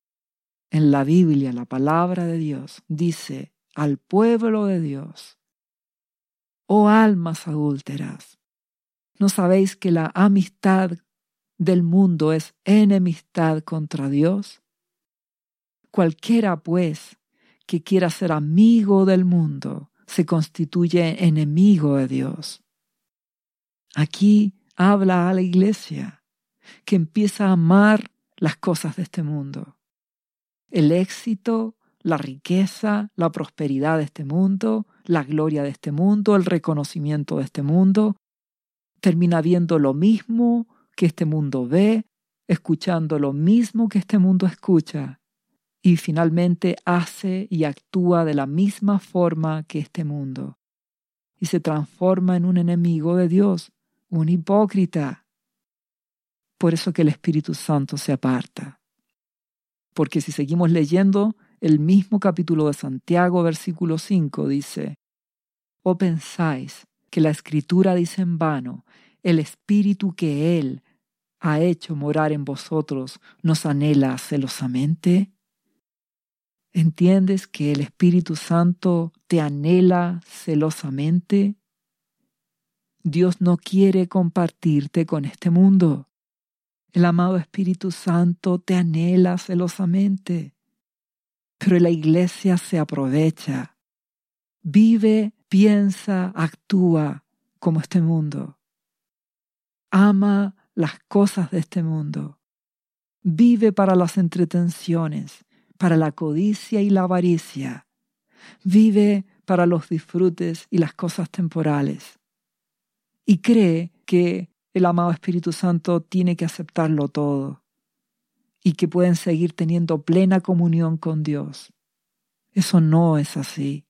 en la Biblia, la palabra de Dios, dice al pueblo de Dios, oh almas adúlteras, ¿no sabéis que la amistad del mundo es enemistad contra Dios? Cualquiera, pues, que quiera ser amigo del mundo, se constituye enemigo de Dios. Aquí habla a la iglesia, que empieza a amar las cosas de este mundo. El éxito, la riqueza, la prosperidad de este mundo, la gloria de este mundo, el reconocimiento de este mundo, termina viendo lo mismo que este mundo ve, escuchando lo mismo que este mundo escucha, y finalmente hace y actúa de la misma forma que este mundo, y se transforma en un enemigo de Dios, un hipócrita. Por eso que el Espíritu Santo se aparta. Porque si seguimos leyendo, el mismo capítulo de Santiago, versículo 5, dice, ¿O pensáis que la Escritura dice en vano, el Espíritu que Él ha hecho morar en vosotros nos anhela celosamente? ¿Entiendes que el Espíritu Santo te anhela celosamente? Dios no quiere compartirte con este mundo. El amado Espíritu Santo te anhela celosamente. Pero la iglesia se aprovecha. Vive, piensa, actúa como este mundo. Ama las cosas de este mundo. Vive para las entretenciones, para la codicia y la avaricia. Vive para los disfrutes y las cosas temporales. Y cree que el amado Espíritu Santo tiene que aceptarlo todo y que pueden seguir teniendo plena comunión con Dios. Eso no es así.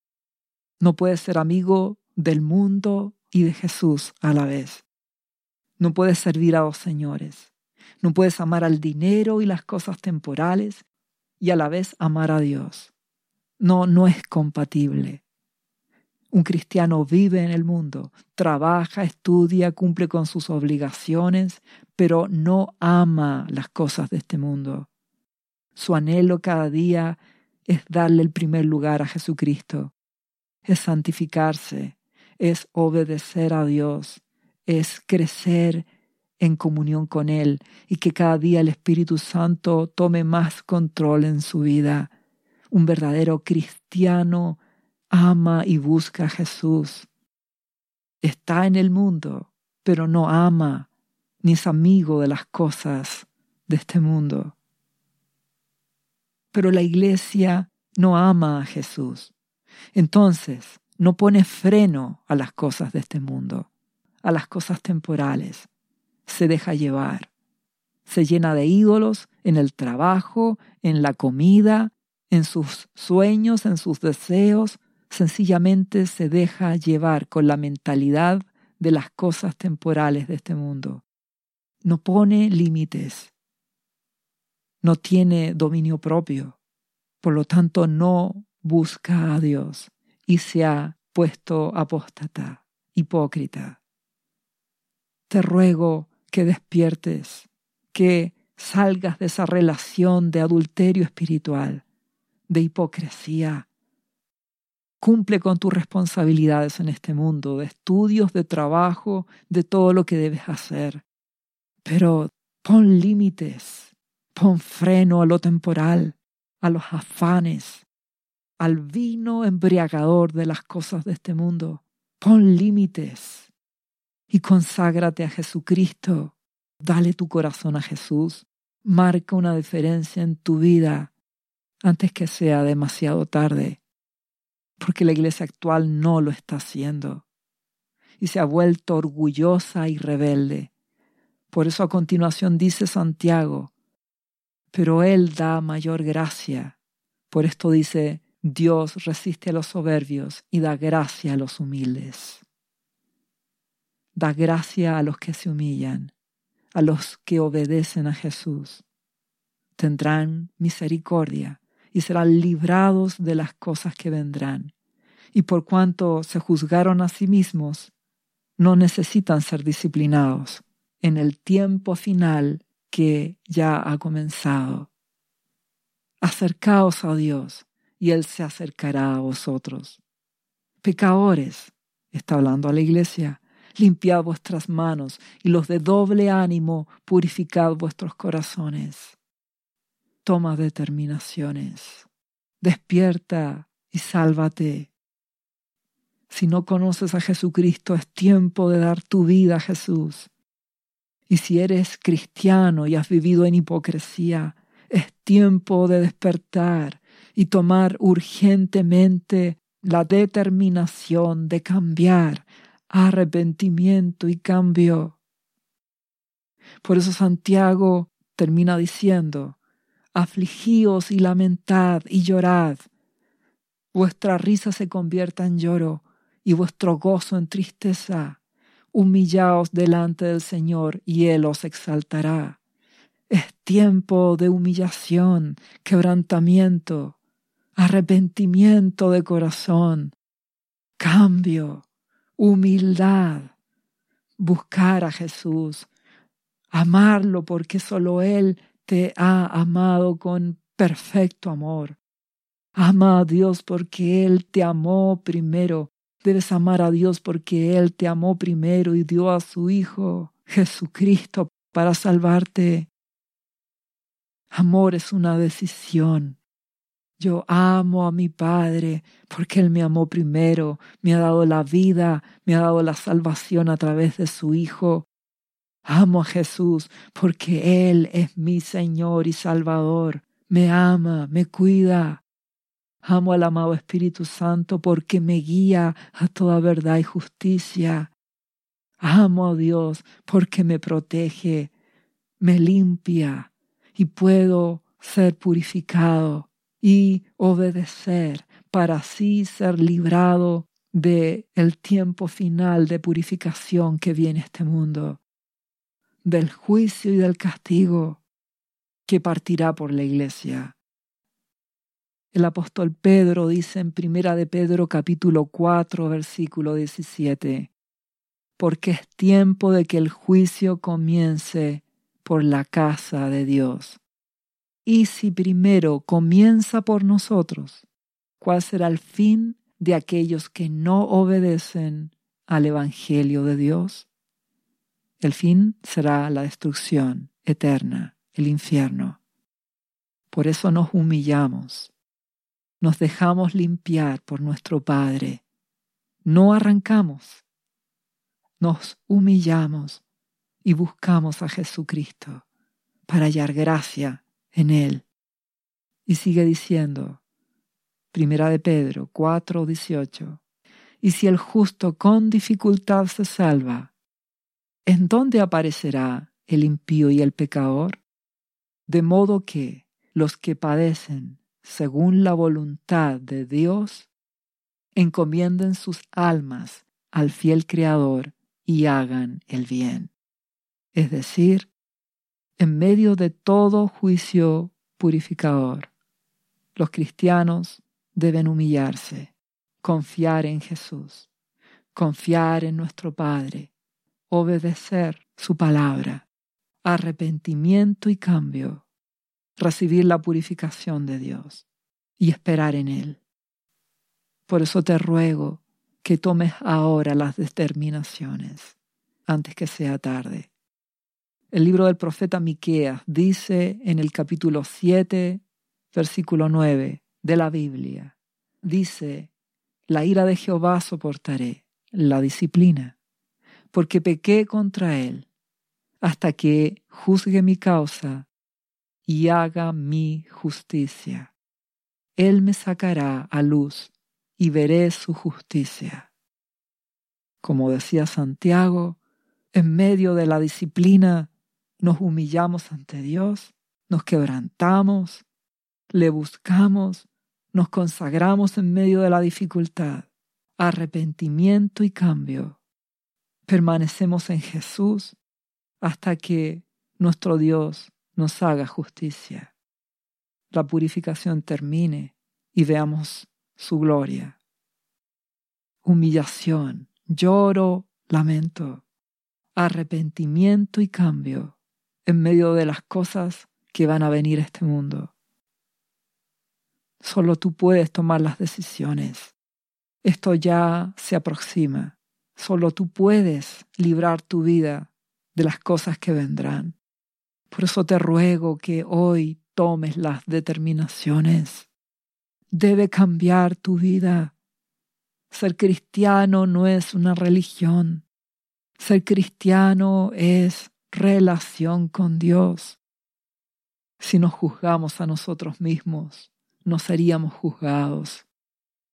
No puedes ser amigo del mundo y de Jesús a la vez. No puedes servir a dos señores. No puedes amar al dinero y las cosas temporales y a la vez amar a Dios. No, no es compatible. Un cristiano vive en el mundo, trabaja, estudia, cumple con sus obligaciones, pero no ama las cosas de este mundo. Su anhelo cada día es darle el primer lugar a Jesucristo, es santificarse, es obedecer a Dios, es crecer en comunión con Él y que cada día el Espíritu Santo tome más control en su vida. Un verdadero cristiano ama y busca a Jesús. Está en el mundo, pero no ama ni es amigo de las cosas de este mundo. Pero la iglesia no ama a Jesús. Entonces, no pone freno a las cosas de este mundo, a las cosas temporales. Se deja llevar. Se llena de ídolos en el trabajo, en la comida, en sus sueños, en sus deseos, sencillamente se deja llevar con la mentalidad de las cosas temporales de este mundo. No pone límites. No tiene dominio propio. Por lo tanto, no busca a Dios y se ha puesto apóstata, hipócrita. Te ruego que despiertes, que salgas de esa relación de adulterio espiritual, de hipocresía, Cumple con tus responsabilidades en este mundo, de estudios, de trabajo, de todo lo que debes hacer. Pero pon límites, pon freno a lo temporal, a los afanes, al vino embriagador de las cosas de este mundo. Pon límites y conságrate a Jesucristo. Dale tu corazón a Jesús. Marca una diferencia en tu vida antes que sea demasiado tarde porque la iglesia actual no lo está haciendo y se ha vuelto orgullosa y rebelde. Por eso a continuación dice Santiago, pero Él da mayor gracia. Por esto dice, Dios resiste a los soberbios y da gracia a los humildes. Da gracia a los que se humillan, a los que obedecen a Jesús. Tendrán misericordia y serán librados de las cosas que vendrán. Y por cuanto se juzgaron a sí mismos, no necesitan ser disciplinados en el tiempo final que ya ha comenzado. Acercaos a Dios y Él se acercará a vosotros. Pecadores, está hablando a la iglesia, limpiad vuestras manos y los de doble ánimo purificad vuestros corazones toma determinaciones. Despierta y sálvate. Si no conoces a Jesucristo, es tiempo de dar tu vida a Jesús. Y si eres cristiano y has vivido en hipocresía, es tiempo de despertar y tomar urgentemente la determinación de cambiar, arrepentimiento y cambio. Por eso Santiago termina diciendo, afligíos y lamentad y llorad. Vuestra risa se convierta en lloro y vuestro gozo en tristeza. Humillaos delante del Señor y Él os exaltará. Es tiempo de humillación, quebrantamiento, arrepentimiento de corazón, cambio, humildad, buscar a Jesús, amarlo porque solo Él te ha amado con perfecto amor. Ama a Dios porque Él te amó primero. Debes amar a Dios porque Él te amó primero y dio a su Hijo Jesucristo para salvarte. Amor es una decisión. Yo amo a mi Padre porque Él me amó primero, me ha dado la vida, me ha dado la salvación a través de su Hijo. Amo a Jesús porque Él es mi Señor y Salvador. Me ama, me cuida. Amo al amado Espíritu Santo porque me guía a toda verdad y justicia. Amo a Dios porque me protege, me limpia y puedo ser purificado y obedecer para así ser librado de el tiempo final de purificación que viene este mundo, del juicio y del castigo que partirá por la iglesia. El apóstol Pedro dice en Primera de Pedro capítulo 4 versículo 17, porque es tiempo de que el juicio comience por la casa de Dios. Y si primero comienza por nosotros, ¿cuál será el fin de aquellos que no obedecen al Evangelio de Dios? El fin será la destrucción eterna, el infierno. Por eso nos humillamos, nos dejamos limpiar por nuestro Padre, no arrancamos, nos humillamos y buscamos a Jesucristo para hallar gracia en Él. Y sigue diciendo, Primera de Pedro 4, 18, y si el justo con dificultad se salva, ¿en dónde aparecerá el impío y el pecador? De modo que los que padecen según la voluntad de Dios, encomienden sus almas al fiel Creador y hagan el bien. Es decir, en medio de todo juicio purificador, los cristianos deben humillarse, confiar en Jesús, confiar en nuestro Padre, obedecer su palabra, arrepentimiento y cambio, recibir la purificación de Dios y esperar en Él. Por eso te ruego que tomes ahora las determinaciones antes que sea tarde. El libro del profeta Miqueas dice en el capítulo 7, versículo 9 de la Biblia, dice, la ira de Jehová soportaré, la disciplina, porque pequé contra él, hasta que juzgue mi causa y haga mi justicia. Él me sacará a luz y veré su justicia. Como decía Santiago, en medio de la disciplina nos humillamos ante Dios, nos quebrantamos, le buscamos, nos consagramos en medio de la dificultad, arrepentimiento y cambio. Permanecemos en Jesús hasta que nuestro Dios nos haga justicia. La purificación termine y veamos su gloria. Humillación, lloro, lamento, arrepentimiento y cambio en medio de las cosas que van a venir a este mundo. Solo tú puedes tomar las decisiones. Esto ya se aproxima. Solo tú puedes librar tu vida de las cosas que vendrán. Por eso te ruego que hoy tomes las determinaciones debe cambiar tu vida. Ser cristiano no es una religión. Ser cristiano es relación con Dios. Si nos juzgamos a nosotros mismos, no seríamos juzgados.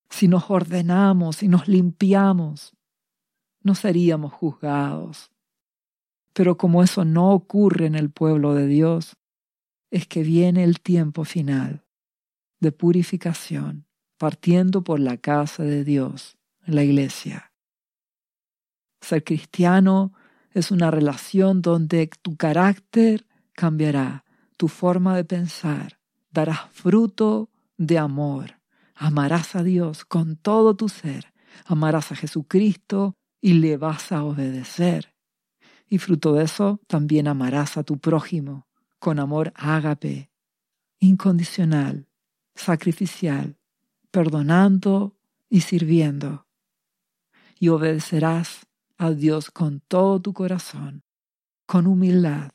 Si nos ordenamos y nos limpiamos, no seríamos juzgados. Pero como eso no ocurre en el pueblo de Dios, es que viene el tiempo final de purificación, partiendo por la casa de Dios, la iglesia. Ser cristiano es una relación donde tu carácter cambiará, tu forma de pensar, darás fruto de amor, amarás a Dios con todo tu ser, amarás a Jesucristo y le vas a obedecer. Y fruto de eso también amarás a tu prójimo con amor ágape, incondicional, sacrificial, perdonando y sirviendo. Y obedecerás a Dios con todo tu corazón, con humildad.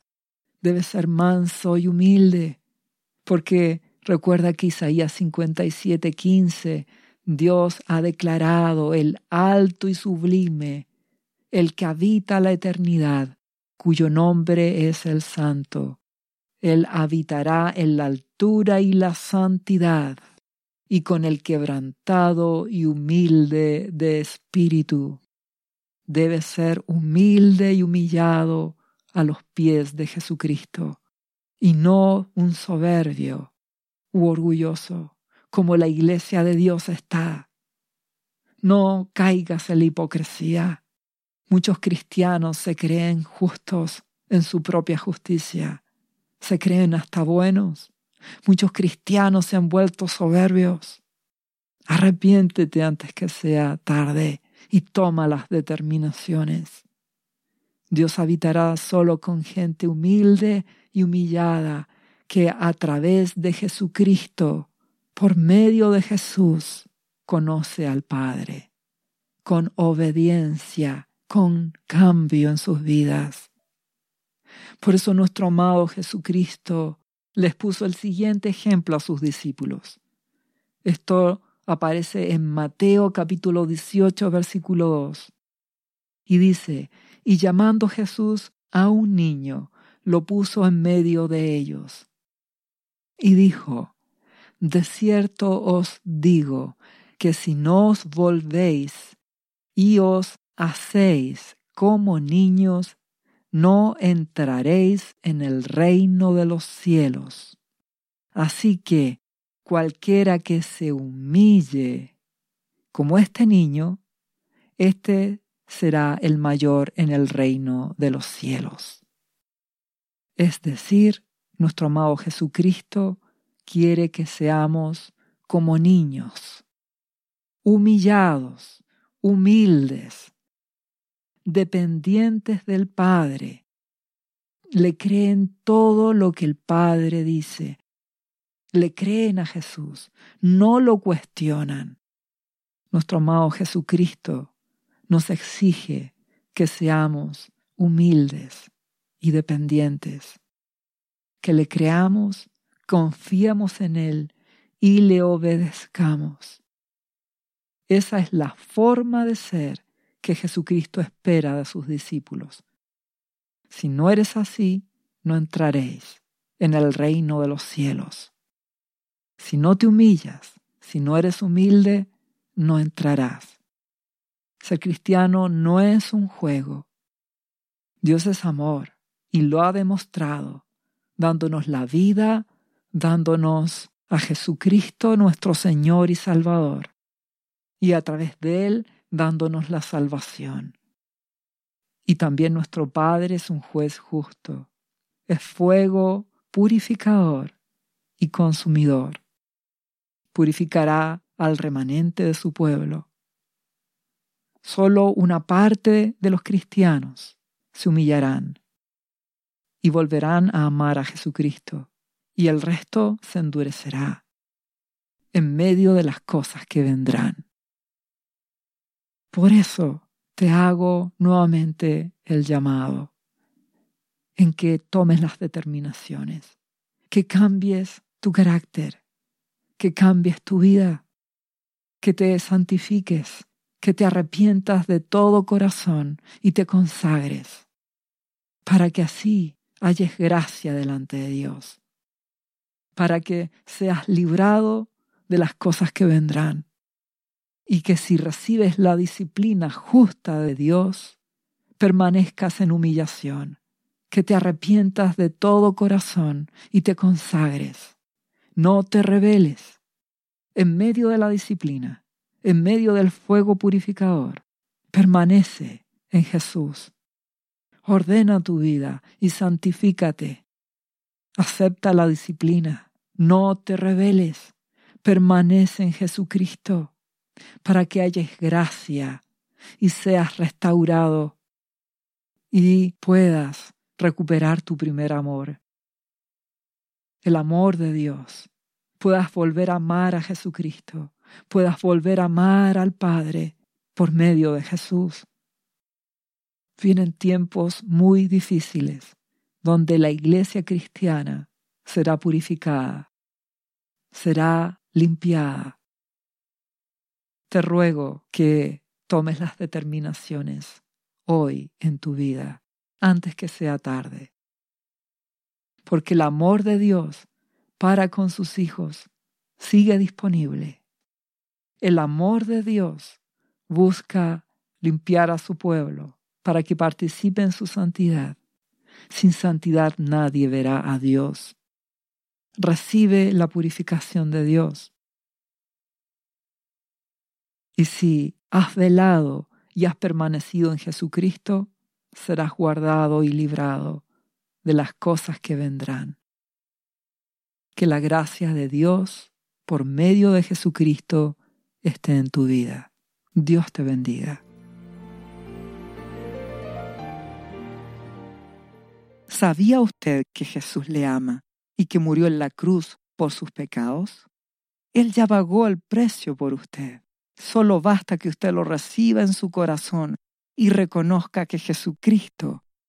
Debes ser manso y humilde, porque recuerda que Isaías 57:15, Dios ha declarado el alto y sublime, el que habita la eternidad, cuyo nombre es el Santo. Él habitará en la altura y la santidad, y con el quebrantado y humilde de espíritu. Debe ser humilde y humillado a los pies de Jesucristo, y no un soberbio u orgulloso, como la iglesia de Dios está. No caigas en la hipocresía. Muchos cristianos se creen justos en su propia justicia, se creen hasta buenos. Muchos cristianos se han vuelto soberbios. Arrepiéntete antes que sea tarde y toma las determinaciones. Dios habitará solo con gente humilde y humillada que a través de Jesucristo, por medio de Jesús, conoce al Padre, con obediencia, con cambio en sus vidas. Por eso nuestro amado Jesucristo les puso el siguiente ejemplo a sus discípulos. Esto aparece en Mateo capítulo 18, versículo 2. Y dice, y llamando Jesús a un niño, lo puso en medio de ellos. Y dijo, De cierto os digo que si no os volvéis y os hacéis como niños, no entraréis en el reino de los cielos. Así que cualquiera que se humille como este niño, este será el mayor en el reino de los cielos. Es decir, nuestro amado Jesucristo quiere que seamos como niños, humillados, humildes, dependientes del Padre. Le creen todo lo que el Padre dice. Le creen a Jesús, no lo cuestionan. Nuestro amado Jesucristo nos exige que seamos humildes y dependientes, que le creamos, confiamos en Él y le obedezcamos. Esa es la forma de ser que Jesucristo espera de sus discípulos. Si no eres así, no entraréis en el reino de los cielos. Si no te humillas, si no eres humilde, no entrarás. Ser cristiano no es un juego. Dios es amor y lo ha demostrado, dándonos la vida, dándonos a Jesucristo nuestro Señor y Salvador, y a través de Él dándonos la salvación. Y también nuestro Padre es un juez justo, es fuego purificador y consumidor. Purificará al remanente de su pueblo Solo una parte de los cristianos se humillarán y volverán a amar a Jesucristo, y el resto se endurecerá en medio de las cosas que vendrán. Por eso te hago nuevamente el llamado en que tomes las determinaciones, que cambies tu carácter, que cambies tu vida, que te santifiques que te arrepientas de todo corazón y te consagres, para que así halles gracia delante de Dios, para que seas librado de las cosas que vendrán, y que si recibes la disciplina justa de Dios, permanezcas en humillación, que te arrepientas de todo corazón y te consagres. No te rebeles en medio de la disciplina en medio del fuego purificador. Permanece en Jesús. Ordena tu vida y santifícate. Acepta la disciplina. No te rebeles. Permanece en Jesucristo para que hayas gracia y seas restaurado y puedas recuperar tu primer amor. El amor de Dios. Puedas volver a amar a Jesucristo puedas volver a amar al Padre por medio de Jesús. Vienen tiempos muy difíciles donde la iglesia cristiana será purificada, será limpiada. Te ruego que tomes las determinaciones hoy en tu vida, antes que sea tarde. Porque el amor de Dios para con sus hijos sigue disponible el amor de Dios busca limpiar a su pueblo para que participe en su santidad. Sin santidad nadie verá a Dios. Recibe la purificación de Dios. Y si has velado y has permanecido en Jesucristo, serás guardado y librado de las cosas que vendrán. Que la gracia de Dios, por medio de Jesucristo, esté en tu vida. Dios te bendiga. ¿Sabía usted que Jesús le ama y que murió en la cruz por sus pecados? Él ya pagó el precio por usted. Solo basta que usted lo reciba en su corazón y reconozca que Jesucristo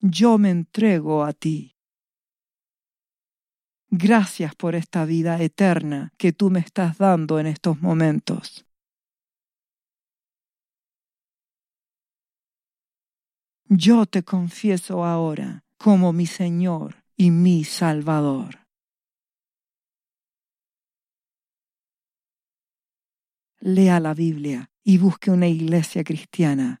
Yo me entrego a ti. Gracias por esta vida eterna que tú me estás dando en estos momentos. Yo te confieso ahora como mi Señor y mi Salvador. Lea la Biblia y busque una iglesia cristiana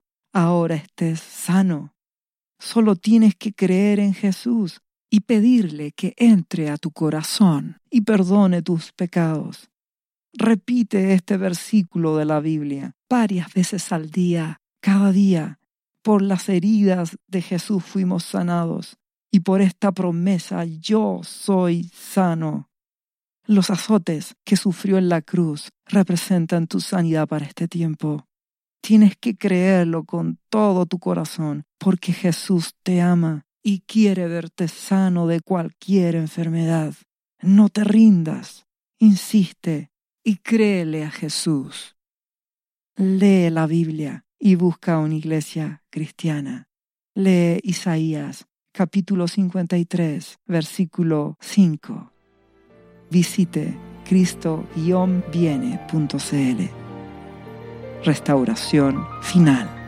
ahora estés sano. Solo tienes que creer en Jesús y pedirle que entre a tu corazón y perdone tus pecados. Repite este versículo de la Biblia varias veces al día, cada día, por las heridas de Jesús fuimos sanados y por esta promesa yo soy sano. Los azotes que sufrió en la cruz representan tu sanidad para este tiempo. Tienes que creerlo con todo tu corazón porque Jesús te ama y quiere verte sano de cualquier enfermedad. No te rindas, insiste y créele a Jesús. Lee la Biblia y busca una iglesia cristiana. Lee Isaías capítulo 53, versículo 5. Visite cristo-viene.cl. Restauración final.